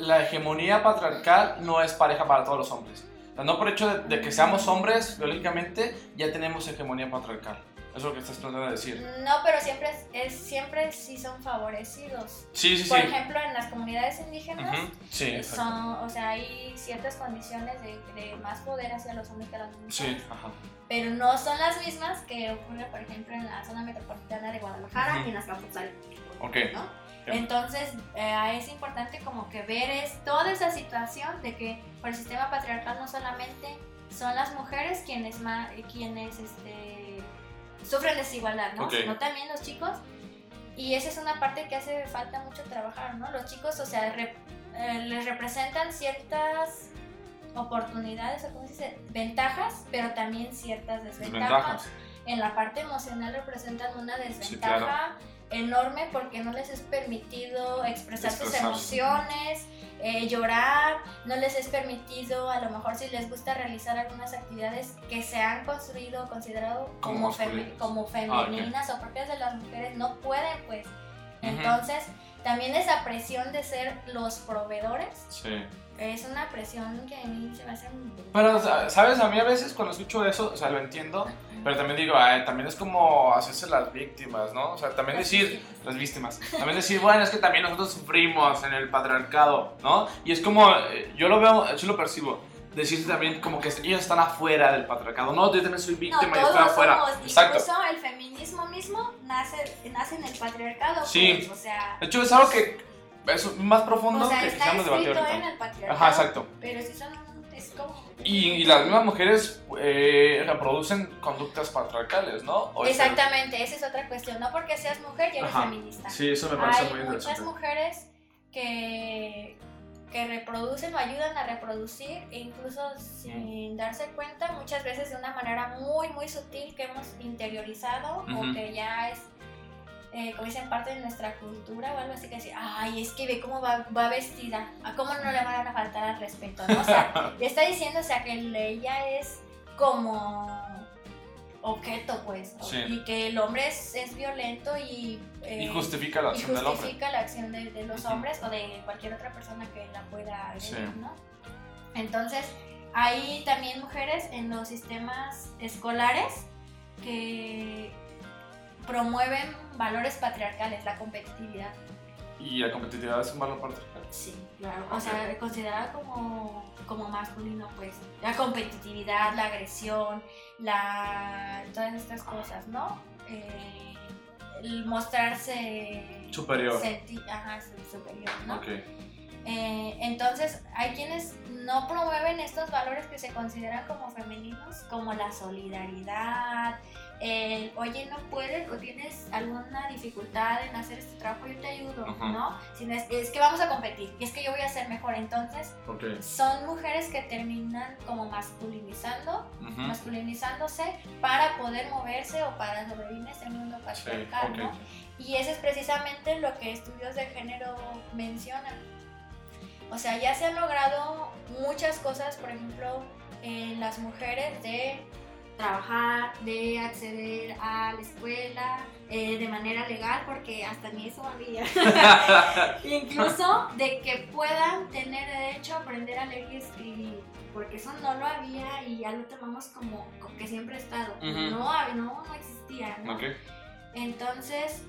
la hegemonía patriarcal no es pareja para todos los hombres. O sea, no por hecho de, de que seamos hombres biológicamente ya tenemos hegemonía patriarcal. Es lo que estás tratando de decir. No, pero siempre es, siempre sí son favorecidos. Sí, sí, sí. Por ejemplo, en las comunidades indígenas Ujú. Sí, exacto. son, o sea, hay ciertas condiciones de, de más poder hacia los hombres que las mujeres. Sí, ajá. Pero no son las mismas que ocurre, por ejemplo, en la zona metropolitana de Guadalajara Ujú. y en las capitales. Ok. ¿no? Bien. Entonces, eh, es importante como que ver es toda esa situación de que por el sistema patriarcal no solamente son las mujeres quienes ma- quienes este, sufren desigualdad, ¿no? Ok. Sino también los chicos. Y esa es una parte que hace falta mucho trabajar, ¿no? Los chicos, o sea, eh, les representan ciertas oportunidades, o cómo se dice, ventajas, pero también ciertas desventajas en la parte emocional representan una Sí, desventaja claro. enorme porque no les es permitido expresar sus emociones, eh, llorar, no les es permitido, a lo mejor si les gusta realizar algunas actividades que se han construido o considerado Como como, femi- Ah, femeninas o propias de las mujeres, no pueden pues. Entonces, también esa presión de ser los proveedores Sí. Es una presión que a mí se me hace muy... Pero, o sea, ¿sabes? A mí a veces cuando escucho eso, o sea, lo entiendo, pero también digo, ay, también es como hacerse las víctimas, ¿no? O sea, también Las decir, víctimas. las víctimas, también decir, bueno, es que también nosotros sufrimos en el patriarcado, ¿no? Y es como, eh, yo lo veo, yo lo percibo, decir también como que ellos están afuera del patriarcado, no, yo también soy No, víctima y todos estoy afuera. somos, Exacto. incluso el feminismo mismo nace, nace en el patriarcado, Sí. pues, o sea, De hecho, es algo que es más profundo o sea que está quisiéramos debatir escrito ahorita. en el patriarcado, Ajá, exacto. pero sí son, es como... Y, y las mismas mujeres eh, reproducen conductas patriarcales, ¿no? O Exactamente, esa es otra cuestión, no porque seas mujer ya eres Ajá. feminista. Sí, eso me parece Hay muy muchas interesante. mujeres que, que reproducen o ayudan a reproducir e incluso sin darse cuenta, muchas veces de una manera muy, muy sutil que hemos interiorizado o que ya es, eh, como dicen, parte de nuestra cultura o algo así que decir, ay, es que ve cómo va, va vestida, a cómo no le van a faltar al respeto, ¿no? O sea, le está diciendo, o sea, que ella es como objeto, pues, Sí. y que el hombre es, es violento y... eh, Y justifica la y acción del hombre. justifica la acción de, de los hombres o de cualquier otra persona que la pueda agredir, Sí. ¿no? Entonces, hay también mujeres en los sistemas escolares que promueven valores patriarcales, la competitividad. Y la competitividad es un valor patriarcal. Sí, claro. O sea, considerada como, como masculino, pues. La competitividad, la agresión, la todas estas cosas, ¿no? Eh, el mostrarse Superior. senti- ajá, su- superior, ¿no? Ok. Eh, entonces, hay quienes no promueven estos valores que se consideran como femeninos, como la solidaridad, el, oye, no puedes o tienes alguna dificultad en hacer este trabajo, yo te ayudo. ¿no? Sino es, es que vamos a competir y es que yo voy a ser mejor. Entonces, son mujeres que terminan como masculinizando, masculinizándose para poder moverse o para sobrevivir en este mundo patriarcal. ¿no? Y eso es precisamente lo que estudios de género mencionan. O sea, ya se han logrado muchas cosas, por ejemplo, en las mujeres de trabajar, de acceder a la escuela eh, de manera legal, porque hasta ni eso había. Incluso de que puedan tener derecho a aprender a leer y escribir, porque eso no lo había y ya lo tomamos como, como que siempre ha estado. Ujú. no, hab- no, no existía, ¿no? Ok. Entonces,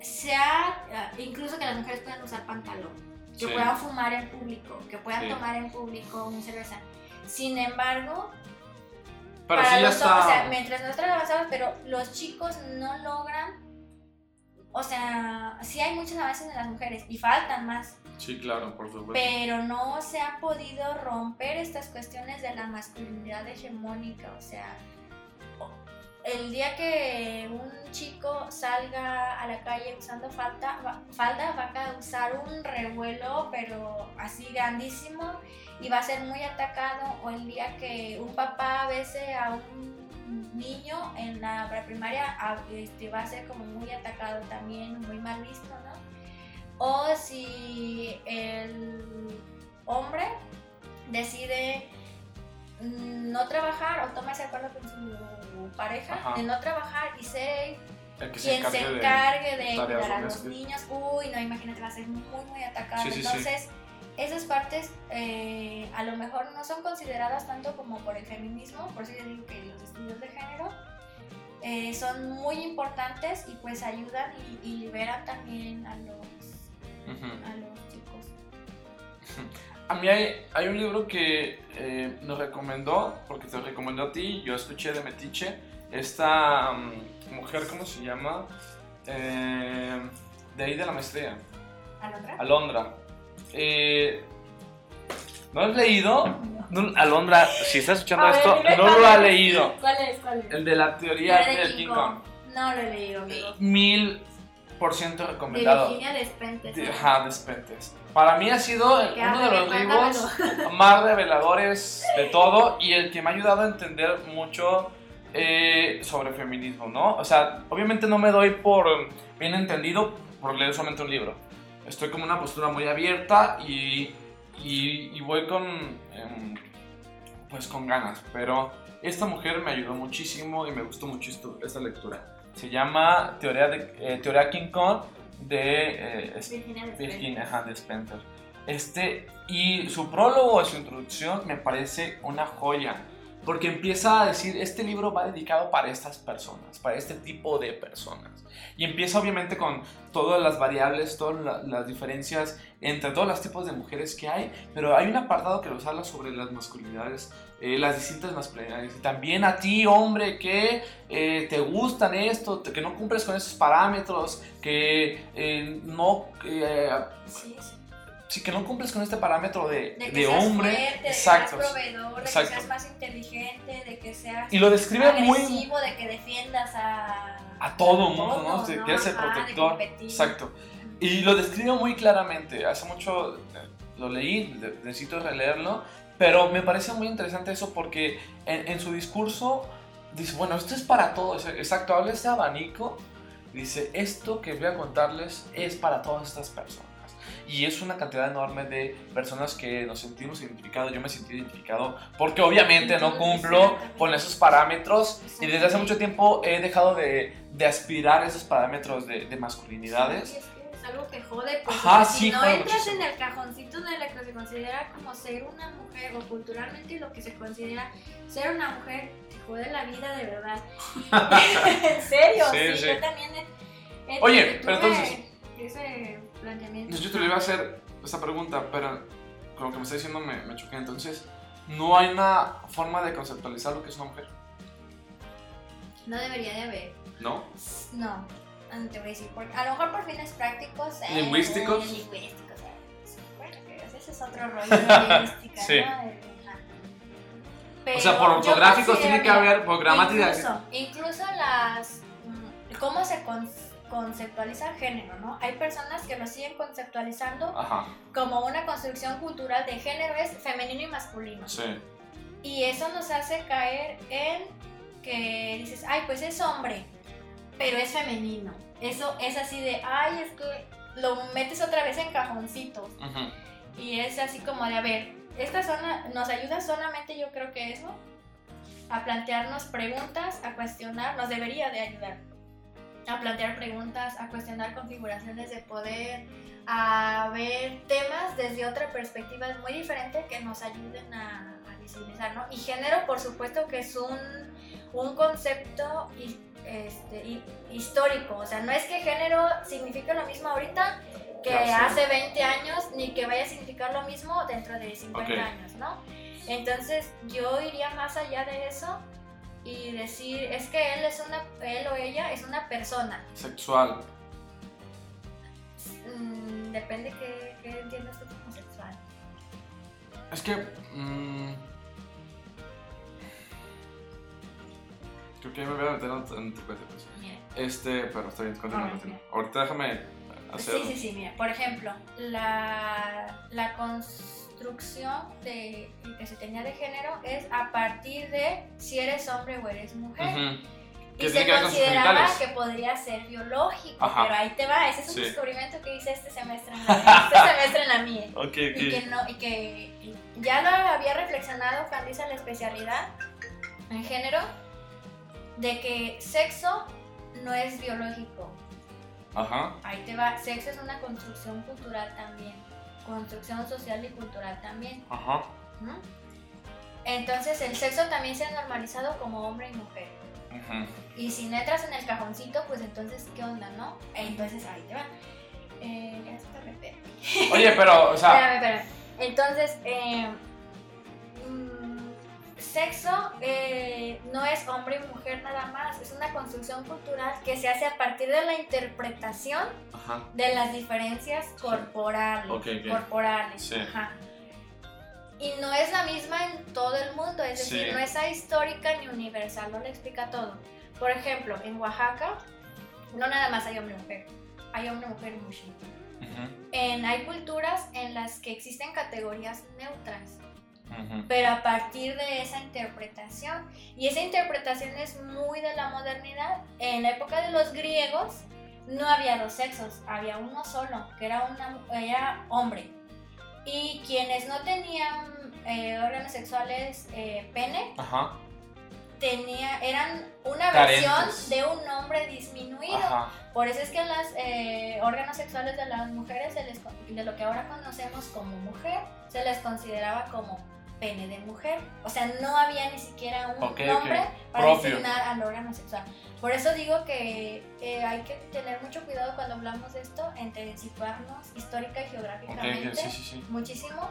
se ha, incluso que las mujeres puedan usar pantalón, que Sí. puedan fumar en público, que puedan Sí. tomar en público una cerveza. Sin embargo, Pero para sí ya los hombres, o sea, mientras nosotros avanzamos, pero los chicos no logran, o sea, sí hay muchos avances en las mujeres y faltan más, Sí, claro, por supuesto. pero no se ha podido romper estas cuestiones de la masculinidad hegemónica, o sea, el día que un chico salga a la calle usando falda, va, falda va a causar un revuelo, pero así grandísimo, y va a ser muy atacado, o el día que un papá bese a un niño en la preprimaria, este, va a ser como muy atacado también, muy mal visto, ¿no? O si el hombre decide mm, no trabajar o toma ese acuerdo con su pareja Ajá. de no trabajar y ser El que se quien se encargue de- cuidar a los niños, uy, no, imagínate, va a ser muy, muy atacado. Sí, sí, sí. Entonces, esas partes eh, a lo mejor no son consideradas tanto como por el feminismo, por eso yo digo que los estudios de género eh, son muy importantes y pues ayudan y, y liberan también a los, a los chicos. A mí hay, hay un libro que eh, nos recomendó, porque te lo recomendó a ti, yo escuché de Metiche, esta mm, mujer, ¿cómo se llama? Eh, de ahí de la maestría, ¿A la otra? Alondra. Eh, ¿No has leído? No, Alondra, si estás escuchando ver, esto, no cuál lo ha leído. ¿Cuál es? ¿Cuál es? El de la teoría de del King Kong. No lo he leído, amigo. Mil por ciento De recomendado. Virginia Despentes. De- Ajá, Despentes. Para mí ha sido uno de los libros más reveladores de todo y el que me ha ayudado a entender mucho eh, sobre feminismo, ¿no? O sea, obviamente no me doy por bien entendido por leer solamente un libro. Estoy como una postura muy abierta y, y, y voy con, em, pues con ganas, pero esta mujer me ayudó muchísimo y me gustó mucho esta lectura. Se llama Teoría, de, eh, Teoría King Kong de eh, Virginia Despentes. Virginia ajá, de Spencer. Este, y su prólogo, su introducción, me parece una joya. Porque empieza a decir, este libro va dedicado para estas personas, para este tipo de personas. Y empieza obviamente con todas las variables, todas la- las diferencias entre todos los tipos de mujeres que hay, pero hay un apartado que nos habla sobre las masculinidades, eh, las distintas masculinidades. Y también a ti, hombre, que eh, te gustan esto, que no cumples con esos parámetros, que eh, no... eh, Sí, sí. Sí, que no cumples con este parámetro de, De que de seas hombre. fuerte, exacto. de que seas proveedor, exacto. de que seas más inteligente, de que seas Y lo describe muy agresivo, de que defiendas a... a todo mundo, ¿no? De que eres el protector. Exacto. Y lo describe muy claramente. Hace mucho eh, lo leí, necesito releerlo, pero me parece muy interesante eso porque en, en su discurso dice, bueno, esto es para todos. Exacto, habla este abanico. Dice, esto que voy a contarles es para todas estas personas. Y es una cantidad enorme de personas que nos sentimos identificados. Yo me sentí identificado porque obviamente no cumplo con esos parámetros. Y desde hace mucho tiempo he dejado de, de aspirar a esos parámetros de, de masculinidades. Sí, es que es algo que jode, pues, Ajá, porque sí, si no entras muchísimo. en el cajoncito de lo que se considera como ser una mujer, o culturalmente lo que se considera ser una mujer, te jode la vida de verdad. en serio, Sí, sí, yo también he, he- Oye, pero entonces- Ese planteamiento. Yo te le iba a hacer esta pregunta, pero con lo que me está diciendo me, me choqué. Entonces, no hay una forma de conceptualizar lo que es una mujer, No debería de haber. ¿no? No, no te voy a decir. por- a lo mejor por fines prácticos. eh, ¿Lingüísticos? eh, lingüísticos. eh, bueno, que, o sea, ese es otro rollo lingüística, Sí. ¿no? Ajá. O sea, Pero por ortográficos tiene que haber, por gramática. Incluso, incluso las. mm, ¿Cómo se con- conceptualiza el género, no? Hay personas que lo siguen conceptualizando Ajá, como una construcción cultural de género es femenino y masculino. sí. Y eso nos hace caer en que dices, ay, pues es hombre, pero es femenino. Eso es así de, ay, es que lo metes otra vez en cajoncitos. Ujú. Y es así como de, a ver, esta zona nos ayuda solamente, yo creo que eso, a plantearnos preguntas, a cuestionar, nos debería de ayudar. A plantear preguntas, a cuestionar configuraciones de poder, a ver temas desde otra perspectiva muy diferente que nos ayuden a, a visibilizar, ¿no? Y género, por supuesto que es un, un concepto este, hi- histórico, o sea, no es que género signifique lo mismo ahorita que hace 20 años, ni que vaya a significar lo mismo dentro de 50 Ok. años, ¿no? Entonces yo iría más allá de eso y decir, es que él es una, él o ella es una persona. Sexual. Mm, depende qué, qué entiendas tú como sexual. Es que. mm, creo que me voy a meter en, tu pues. Este, pero está bien, continúa, continúa. Ahorita déjame hacer. Sí, sí, sí, mira, por ejemplo, la, la construcción de, que se tenía de género es a partir de si eres hombre o eres mujer. Y se consideraba que podría ser biológico, Ajá. pero ahí te va, ese es un Sí. descubrimiento que hice este semestre en la, este semestre en la MIE. Ok, Y que, no, y que ya lo había reflexionado cuando hice la especialidad en género, de que sexo no es biológico. Ajá. Ahí te va, sexo es una construcción cultural también, construcción social y cultural también. Ajá. ¿no? Entonces el sexo también se ha normalizado como hombre y mujer. Ujú. Y si no entras en el cajoncito, pues entonces, ¿qué onda, no? Entonces ahí te va. Eh, ya se. Oye, pero, o sea. Espérame, espérame. Entonces, eh, mm, sexo eh, no es hombre y mujer nada más, es una construcción cultural que se hace a partir de la interpretación Ajá. de las diferencias corporales. Corporales. Sí. ajá. Y no es la misma en todo el mundo, es decir, Sí. no es ahistórica ni universal, no le explica todo. Por ejemplo, en Oaxaca no nada más hay hombre y mujer, hay hombre, mujer y mujer. Ujú. En, hay culturas en las que existen categorías neutras, Pero a partir de esa interpretación. Y esa interpretación es muy de la modernidad. En la época de los griegos no había dos sexos, había uno solo, que era, una, era hombre. Y quienes no tenían eh, órganos sexuales eh, pene, Ajá. tenía, eran una versión de un hombre disminuido. Ajá. Por eso es que los órganos sexuales de las mujeres, se les de lo que ahora conocemos como mujer, se les consideraba como pene de mujer. O sea, no había ni siquiera un Ok, ok. nombre para Propio. designar al órgano sexual. Por eso digo que eh, hay que tener mucho cuidado cuando hablamos de esto, entre situarnos histórica y geográficamente ok, sí, sí, sí. muchísimo.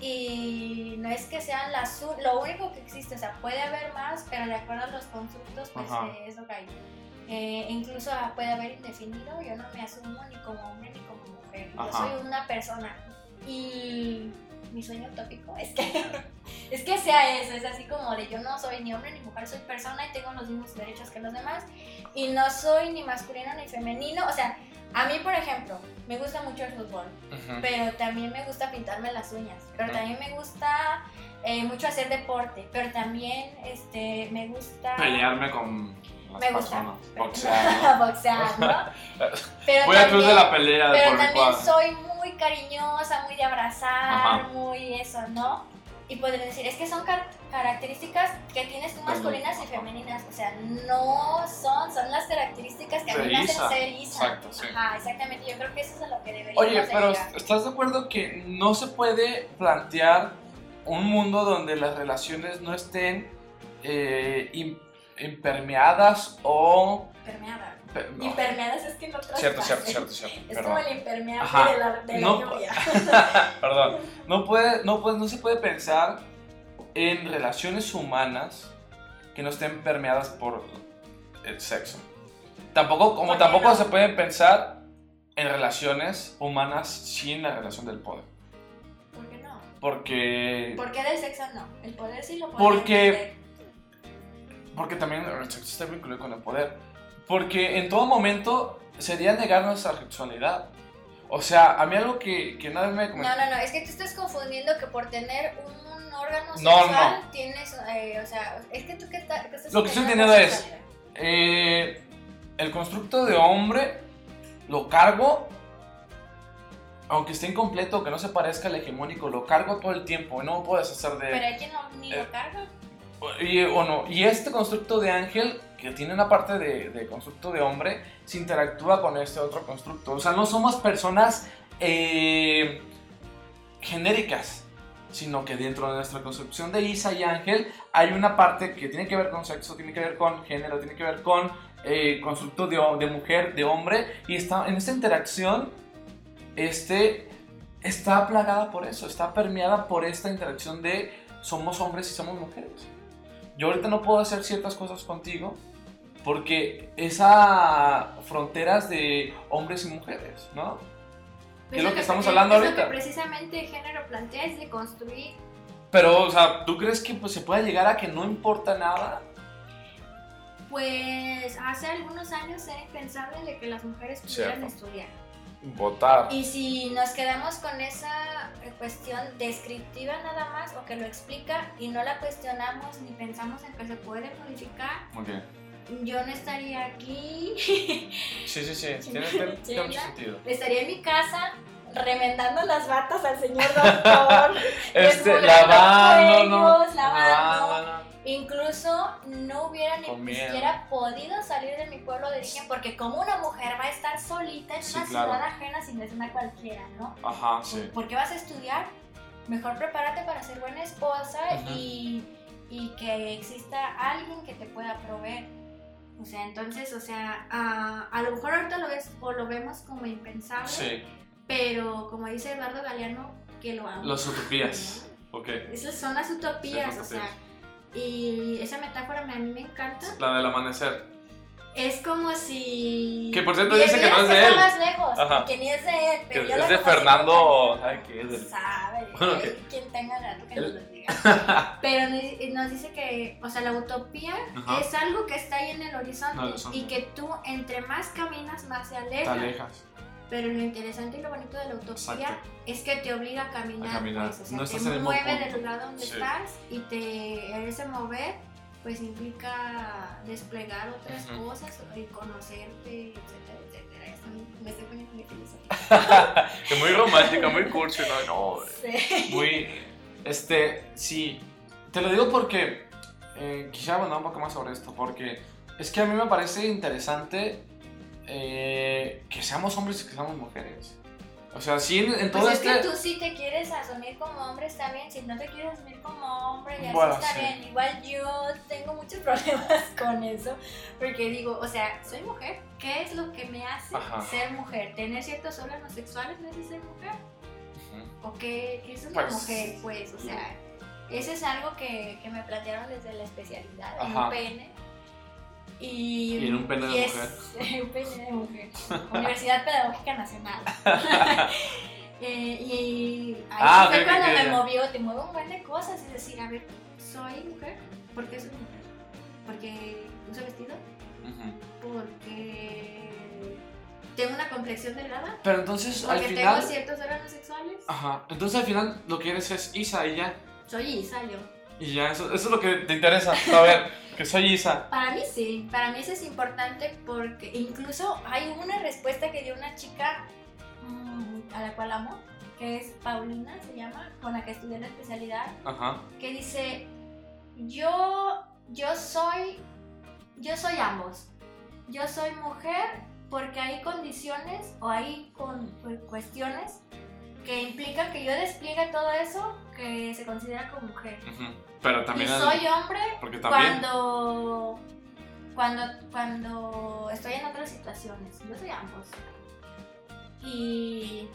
Y no es que sean las lo único que existe, o sea, puede haber más, pero de acuerdo a los constructos, pues eh, es lo que hay. Eh, incluso puede haber indefinido, yo no me asumo ni como hombre ni como mujer, yo soy una persona. Y mi sueño utópico es que, es que sea eso, es así como de yo no soy ni hombre ni mujer, soy persona y tengo los mismos derechos que los demás. Y no soy ni masculino ni femenino, o sea, a mí, por ejemplo, me gusta mucho el fútbol Ujú. pero también me gusta pintarme las uñas, pero Ujú. también me gusta eh, mucho hacer deporte, pero también este, me gusta... Pelearme con Me gusta. personas. Boxear. ¿no? boxear, ¿no? Pero Voy al club de también- la pelea de Pero por también soy muy cariñosa, muy de abrazar, Ajá. muy eso, ¿no? Y podría decir, es que son car- características que tienes tú masculinas y femeninas, o sea, no son, son las características que a mí me hacen Isa. ser Isa. Exacto, sí. Ajá, exactamente, yo creo que eso es a lo que deberíamos Oye, pero llegar. ¿estás de acuerdo que no se puede plantear un mundo donde las relaciones no estén eh, im- impermeadas o... Impermeada. No. Impermeadas es que no Cierto, traspase. cierto, cierto, cierto. Es perdón. como el impermeable Ajá. de la, de la No, lluvia. Perdón. No, puede, no, puede, no se puede pensar en relaciones humanas que no estén permeadas por el sexo. Tampoco, como ¿Por qué tampoco no? se puede pensar en relaciones humanas sin la relación del poder. ¿Por qué Porque. ¿Por qué del sexo no? El poder sí lo puede Porque- entender. Porque también el sexo está vinculado con el poder. Porque en todo momento sería negar nuestra sexualidad. O sea, a mí algo que, que vez me No, comentó. no, no, es que tú estás confundiendo que por tener un órgano No, sexual tienes, eh, o sea, es que tú que, está- que estás Lo que estoy entendiendo es-. Eh, el constructo de hombre lo cargo, aunque esté incompleto, que no se parezca al hegemónico, lo cargo todo el tiempo y no me puedo deshacer de Pero hay quien no, ni Eh, lo carga. Y, o no. y este constructo de ángel, que tiene una parte de, constructo de hombre, se interactúa con este otro constructo. O sea, no somos personas eh, genéricas, sino que dentro de nuestra concepción de Isa y ángel hay una parte que tiene que ver con sexo, tiene que ver con género, tiene que ver con eh, constructo de, de mujer, de hombre, y está en esta interacción, este está plagada por eso, está permeada por esta interacción de somos hombres y somos mujeres. Yo ahorita no puedo hacer ciertas cosas contigo porque esas fronteras de hombres y mujeres, ¿no? ¿Qué es lo que estamos hablando es Lo ahorita? que precisamente género plantea es de construir. Pero, o sea, ¿tú crees que pues, se puede llegar a que no importa nada? Pues hace algunos años era impensable de que las mujeres pudieran Cierto. estudiar. Votar. Y si nos quedamos con esa eh, cuestión descriptiva nada más o que lo explica y no la cuestionamos ni pensamos en que se puede modificar, Ok. Yo no estaría aquí, Sí, sí, sí. Tiene, tiene- tiene mucho sentido. estaría en mi casa remendando las batas al señor doctor, Este, lavando, cuellos, lavando. Lavando, Incluso no hubiera ni siquiera podido salir de mi pueblo de origen porque como una mujer va a estar solita en Sí, una claro. ciudad ajena sin es una cualquiera, ¿no? Ajá, sí. ¿Por qué vas a estudiar? Mejor prepárate para ser buena esposa y, y que exista alguien que te pueda proveer. O sea, entonces, o sea, a, a lo mejor ahorita lo ves o lo vemos como impensable, Sí. pero como dice Eduardo Galeano, que lo amo. Las utopías. Ok. Esas son las utopías, Sí, o sea, y esa metáfora me- a mí me encanta. La del amanecer. Es como si... Que por cierto dice que no es de él. más lejos, Ajá. que ni es de él, Que pero yo es de Fernando. ¿Sabe qué es? Del- sabe, Bueno, que- quien tenga rato que El- nos lo diga. Pero nos- dice que, o sea, la utopía Ajá. es algo que está ahí en el horizonte, el horizonte. y que tú entre más caminas más se Te aleja. alejas. Pero lo interesante y lo bonito de la utopía Exacto. es que te obliga a caminar, A caminar. pues, o sea, No te estás en el mismo mueve del lugar donde Sí. estás y te ese mover pues implica desplegar otras cosas y conocerte, etcétera, etcétera. Me estoy poniendo muy filosófica. Muy romántica, muy cursi, no, no. Sí. Muy. Este, sí. Te lo digo porque. Eh, quisiera hablar un poco más sobre esto. Porque es que a mí me parece interesante eh, que seamos hombres y que seamos mujeres. O sea, sí, en, en todo Pues es este. que tú sí te quieres asumir como hombre, está bien. Si no te quieres asumir como hombre, ya Bueno, está sí. bien. Igual yo tengo muchos problemas con eso. Porque digo, o sea, soy mujer. ¿Qué es lo que me hace Ajá. ser mujer? ¿Tener ciertos órganos sexuales me hace ser mujer? ¿O qué, qué es una Pues, mujer? Pues, o sea, eso es algo que, que me plantearon desde la especialidad, en Ajá. un pene. Y, Y en un pene de es- un pene de mujer. Universidad Pedagógica Nacional. Eh, y ahí Ah, fue cuando me movió, te mueve un buen de cosas y decir, a ver, soy mujer, ¿por qué soy mujer? Porque uso vestido, porque tengo una complexión delgada, Pero entonces al porque final. tengo ciertos órganos sexuales. Ajá. Entonces al final lo que eres es Isa y ya. Soy Isa yo. Y ya, eso, eso es lo que te interesa. A ver, que soy Isa. Para mí sí, para mí eso es importante porque incluso hay una respuesta que dio una chica mm, a la cual amo, que es Paulina, se llama, con la que estudié la especialidad, Ajá. que dice, yo, yo soy, yo soy ambos. Yo soy mujer porque hay condiciones o hay con, cu- cuestiones que implican que yo despliegue todo eso que se considera como mujer. Pero también. soy hombre Porque también. cuando, cuando, cuando estoy en otras situaciones. Yo soy ambos. Y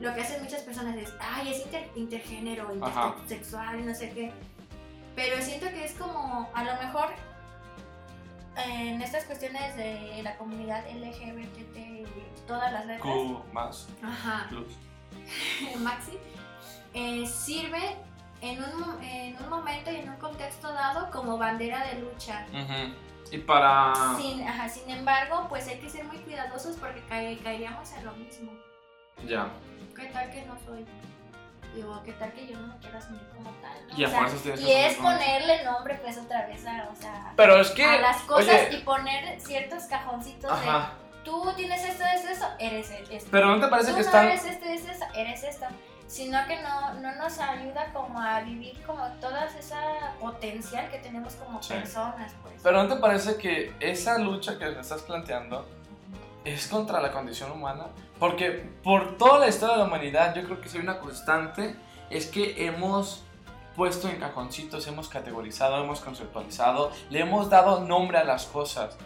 lo que hacen muchas personas es, ay, es inter- intergénero, intersexual, no sé qué. Pero siento que es como, a lo mejor, en estas cuestiones de la comunidad LGBT y todas las letras. Q más Ajá. plus. Maxi. eh, sirve en un, en un momento y en un contexto dado como bandera de lucha. Ujú. Y para... Sin, ajá, sin embargo, pues hay que ser muy cuidadosos porque cae- caeríamos en lo mismo. Ya. ¿Qué tal que no soy? Digo, ¿qué tal que yo no me quiero asumir como tal? no? Y a O sea, fuerzas tienes que y es ponerle nombre pues otra vez a, o sea, Pero es que... a las cosas oye, y poner ciertos cajoncitos Ajá. de tú tienes esto, esto, esto, eres esto. Pero ¿no te parece tú que no están... eres esto, eres esto, eres esto. Sino que no, no nos ayuda como a vivir como toda esa potencial que tenemos como Sí. personas, pues. Pero ¿no te parece que esa lucha que estás planteando es contra la condición humana? Porque por toda la historia de la humanidad yo creo que si hay una constante es que hemos puesto en cajoncitos, hemos categorizado, hemos conceptualizado, le hemos dado nombre a las cosas.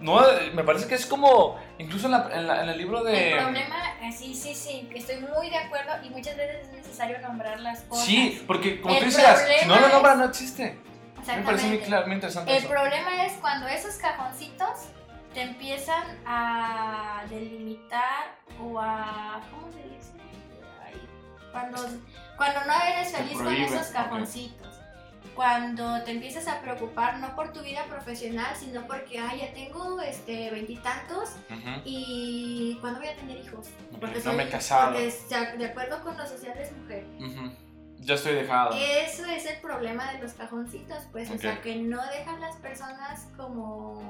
No, me parece que es como, incluso en, la- en la- en el libro de... El problema, eh, sí, sí, sí, estoy muy de acuerdo y muchas veces es necesario nombrar las cosas. Sí, porque como El tú decías, si no lo nombran no existe. Me parece muy, muy interesante El eso. problema es cuando esos cajoncitos te empiezan a delimitar o a. ¿Cómo se dice? Ay, Cuando, cuando no eres feliz con esos cajoncitos. Cuando te empiezas a preocupar no por tu vida profesional, sino porque, ay, ya tengo este veintitantos y ¿cuándo voy a tener hijos? Ok, no me he casado. Porque de acuerdo con lo social es mujer. Ujú. Ya estoy dejado. Eso es el problema de los cajoncitos, pues, o sea, que no dejan las personas como,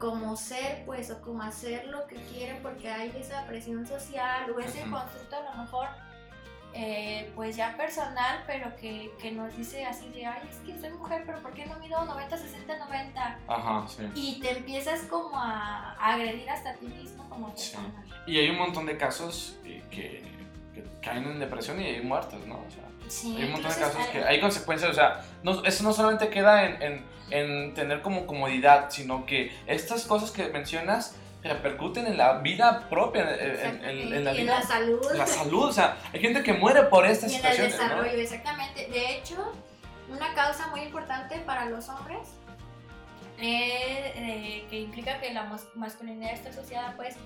como ser, pues, o como hacer lo que quieren porque hay esa presión social o ese Ujú. constructo a lo mejor, eh, pues ya personal, pero que, que nos dice así de, ay, es que soy mujer, pero ¿por qué no mido 90, 60, 90? Ajá, sí. Y te empiezas como a, a agredir hasta a ti mismo como Sí. Y hay un montón de casos eh, que, que caen en depresión y hay muertos, ¿no? O sea, Sí, hay un montón de casos que hay consecuencias, o sea, no, eso no solamente queda en, en, en tener como comodidad, sino que estas cosas que mencionas repercuten en la vida propia, en, la vida, la salud. la salud, o sea, hay gente que muere por estas Y en el situaciones, ¿no? desarrollo, exactamente. De hecho, una causa muy importante para los hombres eh, eh, que implica que la mas- masculinidad está asociada pues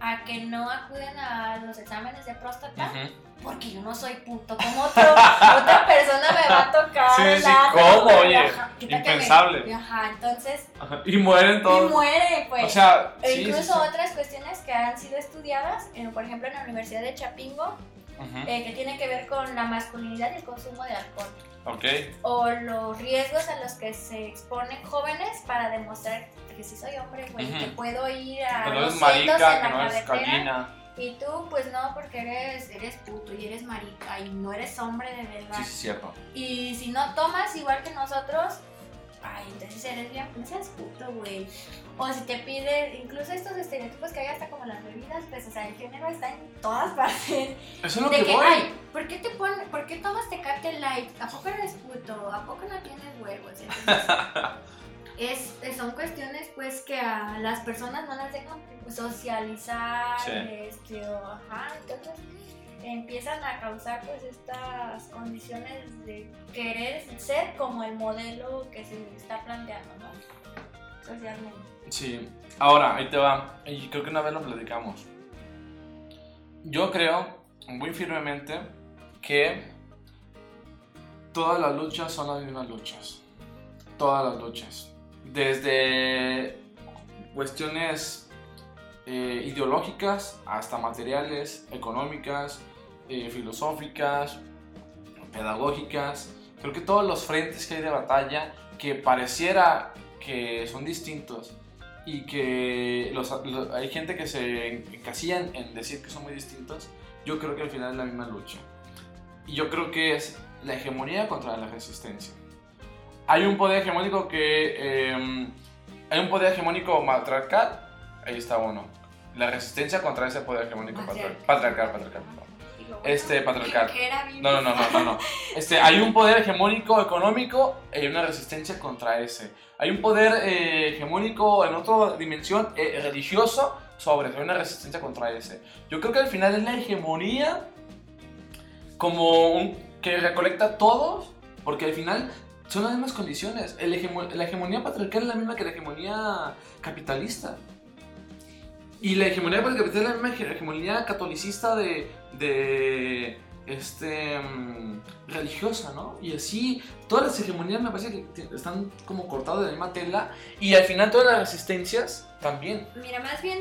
a que no acuden a los exámenes de próstata Ujú. porque yo no soy puto como otro, otra persona me va a tocar Sí, sí, ano, ¿cómo? pero, Oye, que me- impensable. ajá, entonces Ajá. Y mueren y todos. muere pues o sea, e sí, incluso sí. otras cuestiones que han sido estudiadas, eh, por ejemplo en la Universidad de Chapingo, Ujú. eh, que tiene que ver con la masculinidad y el consumo de alcohol O los riesgos a los que se exponen jóvenes para demostrar que sí soy hombre, güey, que puedo ir a Que no los es marica, en que la no es gallina. y tú pues no porque eres eres puto y eres marica y no eres hombre de verdad. Sí, sí, cierto. Y si no tomas igual que nosotros, ay, entonces eres bien, no seas puto, güey. O si te pide, incluso estos estereotipos que hay hasta como las bebidas, pues, o sea, el género está en todas partes. Eso es lo De que que, voy. ay, ¿por qué te pones, por qué tomas Tecate Light? ¿A poco eres puto? ¿A poco no tienes huevos? Entonces, es, es- son cuestiones, pues, que a las personas no las dejan socializar, Sí. este, o, ajá, entonces empiezan a causar, pues, estas condiciones de querer ser como el modelo que se está planteando, ¿no? Socialmente. Sí, ahora, ahí te va. Y creo que una vez lo platicamos. Yo creo muy firmemente que todas las luchas son las mismas luchas. Todas las luchas. Desde cuestiones eh, ideológicas hasta materiales, económicas, eh, filosóficas, pedagógicas. Creo que todos los frentes que hay de batalla que pareciera que son distintos y que los, lo- hay gente que se encasillan en decir que son muy distintos, yo creo que al final es la misma lucha. Y yo creo que es la hegemonía contra la resistencia. Hay un poder hegemónico que... eh, hay un poder hegemónico matriarcal, ahí está uno. La resistencia contra ese poder hegemónico patriarcal. Patriarcal, patriarcal. Este, patriarcal. ¿qué era Biblia? No, no, no, no, no, no. Este, hay un poder hegemónico económico y hay una resistencia contra ese. Hay un poder eh, hegemónico en otra dimensión eh, religioso sobre, hay una resistencia contra ese. Yo creo que al final es la hegemonía como un, que recolecta a todos, porque al final son las mismas condiciones. El hegemo- la hegemonía patriarcal es la misma que la hegemonía capitalista. Y la hegemonía capitalista es la misma hegemonía catolicista de, de, este, mm, religiosa, ¿no? Y así, todas las hegemonías me parece que están como cortadas de la misma tela y al final todas las resistencias también. Mira, más bien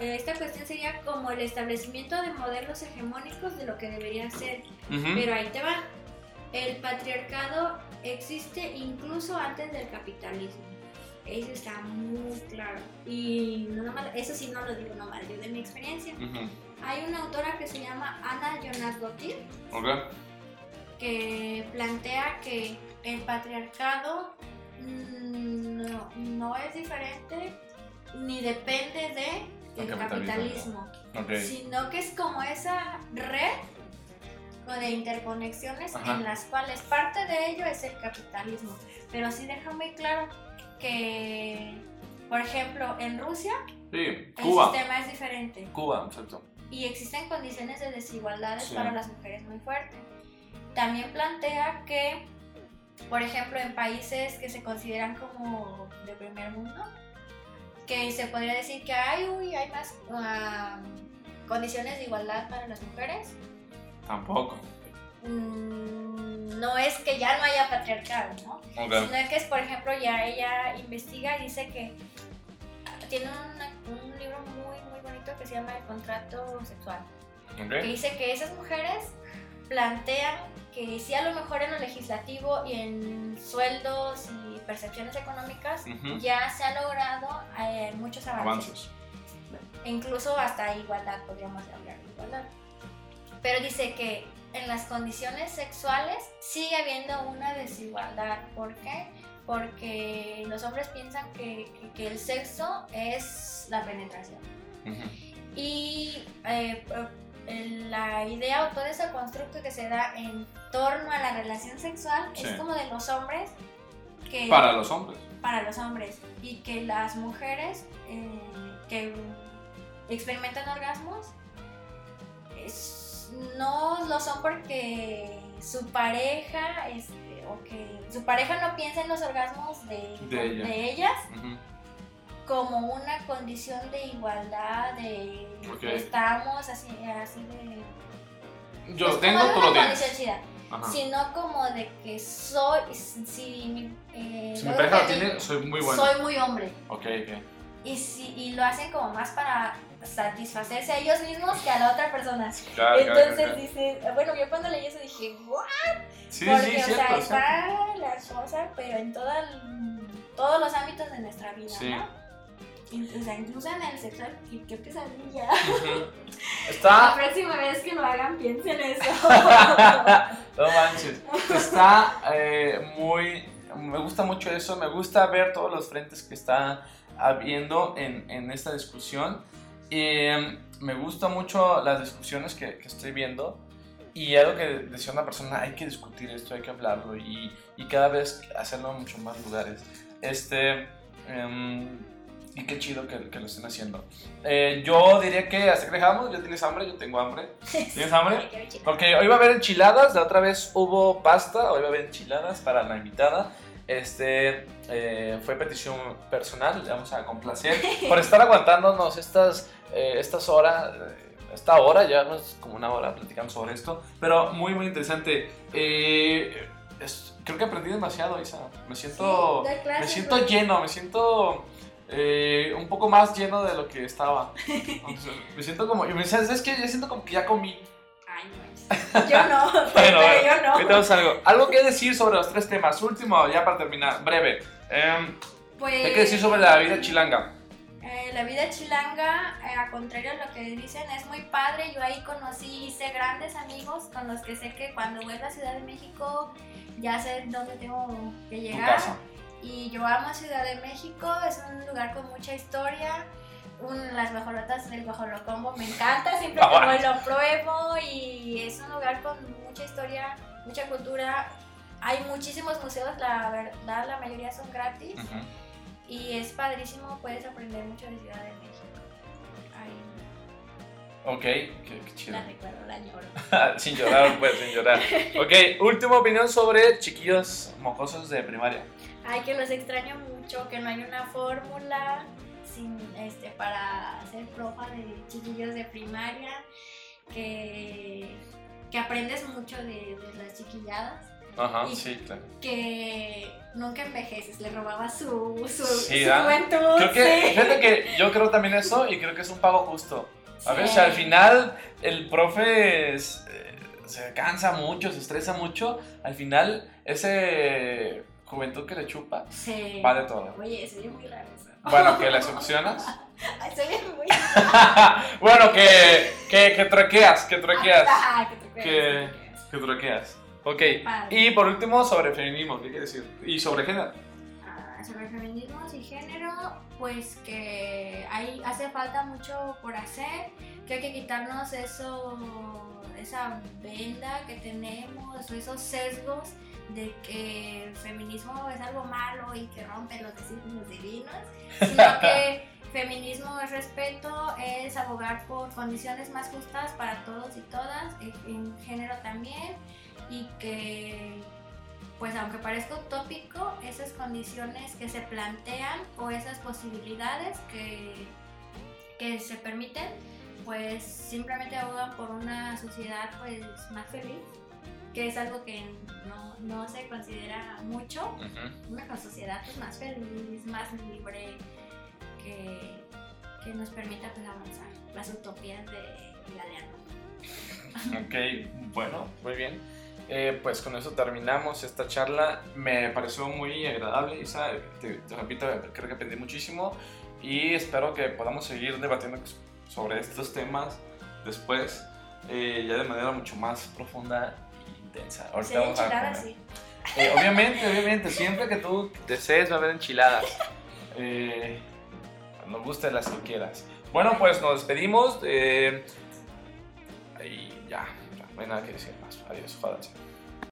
esta cuestión sería como el establecimiento de modelos hegemónicos de lo que debería ser. Pero ahí te va. El patriarcado existe incluso antes del capitalismo. Eso está muy claro. Y no eso sí no lo digo nomás, yo de mi experiencia. Hay una autora que se llama Ana Jonas Dottir. Que plantea que el patriarcado mm, no, es diferente ni depende de el capitalismo, sino que es como esa red de interconexiones en las cuales parte de ello es el capitalismo. Pero sí deja muy claro que, por ejemplo, en Rusia el sistema es diferente. Cuba, exacto. Y existen condiciones de desigualdades para las mujeres muy fuertes. También plantea que, por ejemplo, en países que se consideran como de primer mundo, que se podría decir que hay, uy, hay más condiciones de igualdad para las mujeres. Tampoco. Mm, no es que ya no haya patriarcado, ¿no? Sino que es, por ejemplo, ya ella investiga y dice que tiene un libro muy, muy bonito que se llama El contrato sexual. Que dice que esas mujeres plantean que sí a lo mejor en lo legislativo y en sueldos y percepciones económicas ya se ha logrado eh, muchos avances. Incluso hasta igualdad, podríamos hablar de igualdad. Pero dice que en las condiciones sexuales sigue habiendo una desigualdad. ¿Por qué? Porque los hombres piensan que, el sexo es la penetración. Y eh, la idea o todo ese constructo que se da en torno a la relación sexual es como de los hombres. Que, para los hombres. Para los hombres. Y que las mujeres eh, que experimentan orgasmos es no lo son porque su pareja, este, o que su pareja no piensa en los orgasmos de, de, ellas como una condición de igualdad, de estamos así, así de... Yo pues tengo, todo lo Sino como de que soy, si, mi, eh, si mi pareja lo tiene, soy muy bueno. Soy muy hombre. Ok, ok. Y, si, y lo hacen como más para satisfacerse a ellos mismos que a la otra persona. Entonces dice, bueno, yo cuando leí eso dije, ¿what? Sí, Porque, sí, o sea, está la cosa, pero en todos los ámbitos de nuestra vida, ¿no? O sea, incluso en el sexual, qué pesadilla. Está... La próxima vez que lo hagan, piensen eso. no manches. Está eh, muy. Me gusta mucho eso. Me gusta ver todos los frentes que está habiendo en, en esta discusión. Em, me gusta mucho las discusiones que, que, estoy viendo. Y algo que decía una persona, hay que discutir esto, hay que hablarlo y, y cada vez hacerlo en muchos más lugares. Este, em, y qué chido que, que lo estén haciendo. Eh, yo diría que hasta que dejamos, ¿ya tienes hambre? Yo tengo hambre. ¿Tienes hambre? Porque hoy va a haber enchiladas, la otra vez hubo pasta, hoy va a haber enchiladas para la invitada. Este eh, fue petición personal, le vamos a complacer por estar aguantándonos estas, eh, estas horas, eh, esta hora, ya no es como una hora platicando sobre esto, pero muy, muy interesante. creo que aprendí demasiado, Isa. Me siento, me siento lleno, me siento un poco más lleno de lo que estaba. me siento como, ¿sabes que Yo siento como que ya comí. Yo no, pero yo no. algo. Algo que decir sobre los tres temas. Último, ya para terminar, breve. Eh, pues, ¿Qué que decir sobre la vida chilanga? Eh, la vida chilanga, eh, a contrario a lo que dicen, es muy padre. Yo ahí conocí, hice grandes amigos con los que sé que cuando voy a la Ciudad de México ya sé dónde tengo que llegar. Y yo amo Ciudad de México, es un lugar con mucha historia un, las mejorotas del Combo me encanta, siempre que voy lo pruebo y es un lugar con mucha historia, mucha cultura. Hay muchísimos museos, la verdad, la mayoría son gratis y es padrísimo, puedes aprender mucho de Ciudad de México. Ok, qué, chido. La recuerdo, la lloro. sin llorar, pues, sin llorar. Ok, última opinión sobre chiquillos mocosos de primaria. Ay, que los extraño mucho, que no hay una fórmula este, para ser profa de chiquillos de primaria, que que aprendes mucho de, de las chiquilladas. Ajá, Y- sí, claro. que nunca envejeces, le robaba su, su, Sí, su ¿ah? juventud. Creo que, fíjate que yo creo también eso y creo que es un pago justo. A ver, si al final el profe es, eh, se cansa mucho, se estresa mucho, al final ese juventud que le chupa Sí. vale todo. Oye, se oye muy raro eso. Bueno, que le succionas. Ay, muy bueno, que, que, que troqueas, que troqueas, Ah, que te Que- creas, que troqueas. Ok, y por último sobre feminismo, ¿qué quiere decir? Y sobre género. Ah, sobre feminismos y género, pues que hay, hace falta mucho por hacer, que hay que quitarnos eso, esa venda que tenemos, o esos sesgos de que el feminismo es algo malo y que rompe los designios divinos, sino que feminismo es respeto, es abogar por condiciones más justas para todos y todas, en- en género también, y que pues aunque parezca utópico, esas condiciones que se plantean o esas posibilidades que, que se permiten, pues simplemente abogan por una sociedad pues más feliz, que es algo que no, no se considera mucho, una sociedad pues más feliz, más libre, que, que nos permita pues avanzar las utopías de Galeano. Ok, bueno, muy bien. Eh, pues con eso terminamos esta charla. Me pareció muy agradable, Isa. Te, te repito, creo que aprendí muchísimo y espero que podamos seguir debatiendo sobre estos temas después, eh, ya de manera mucho más profunda e intensa. Ahorita Sería vamos a sí. Eh, obviamente, obviamente, siempre que tú desees va a haber enchiladas. Eh, cuando guste las que quieras. Bueno, pues nos despedimos. eh, y ya, no hay nada que decir. Adiós, jódanse.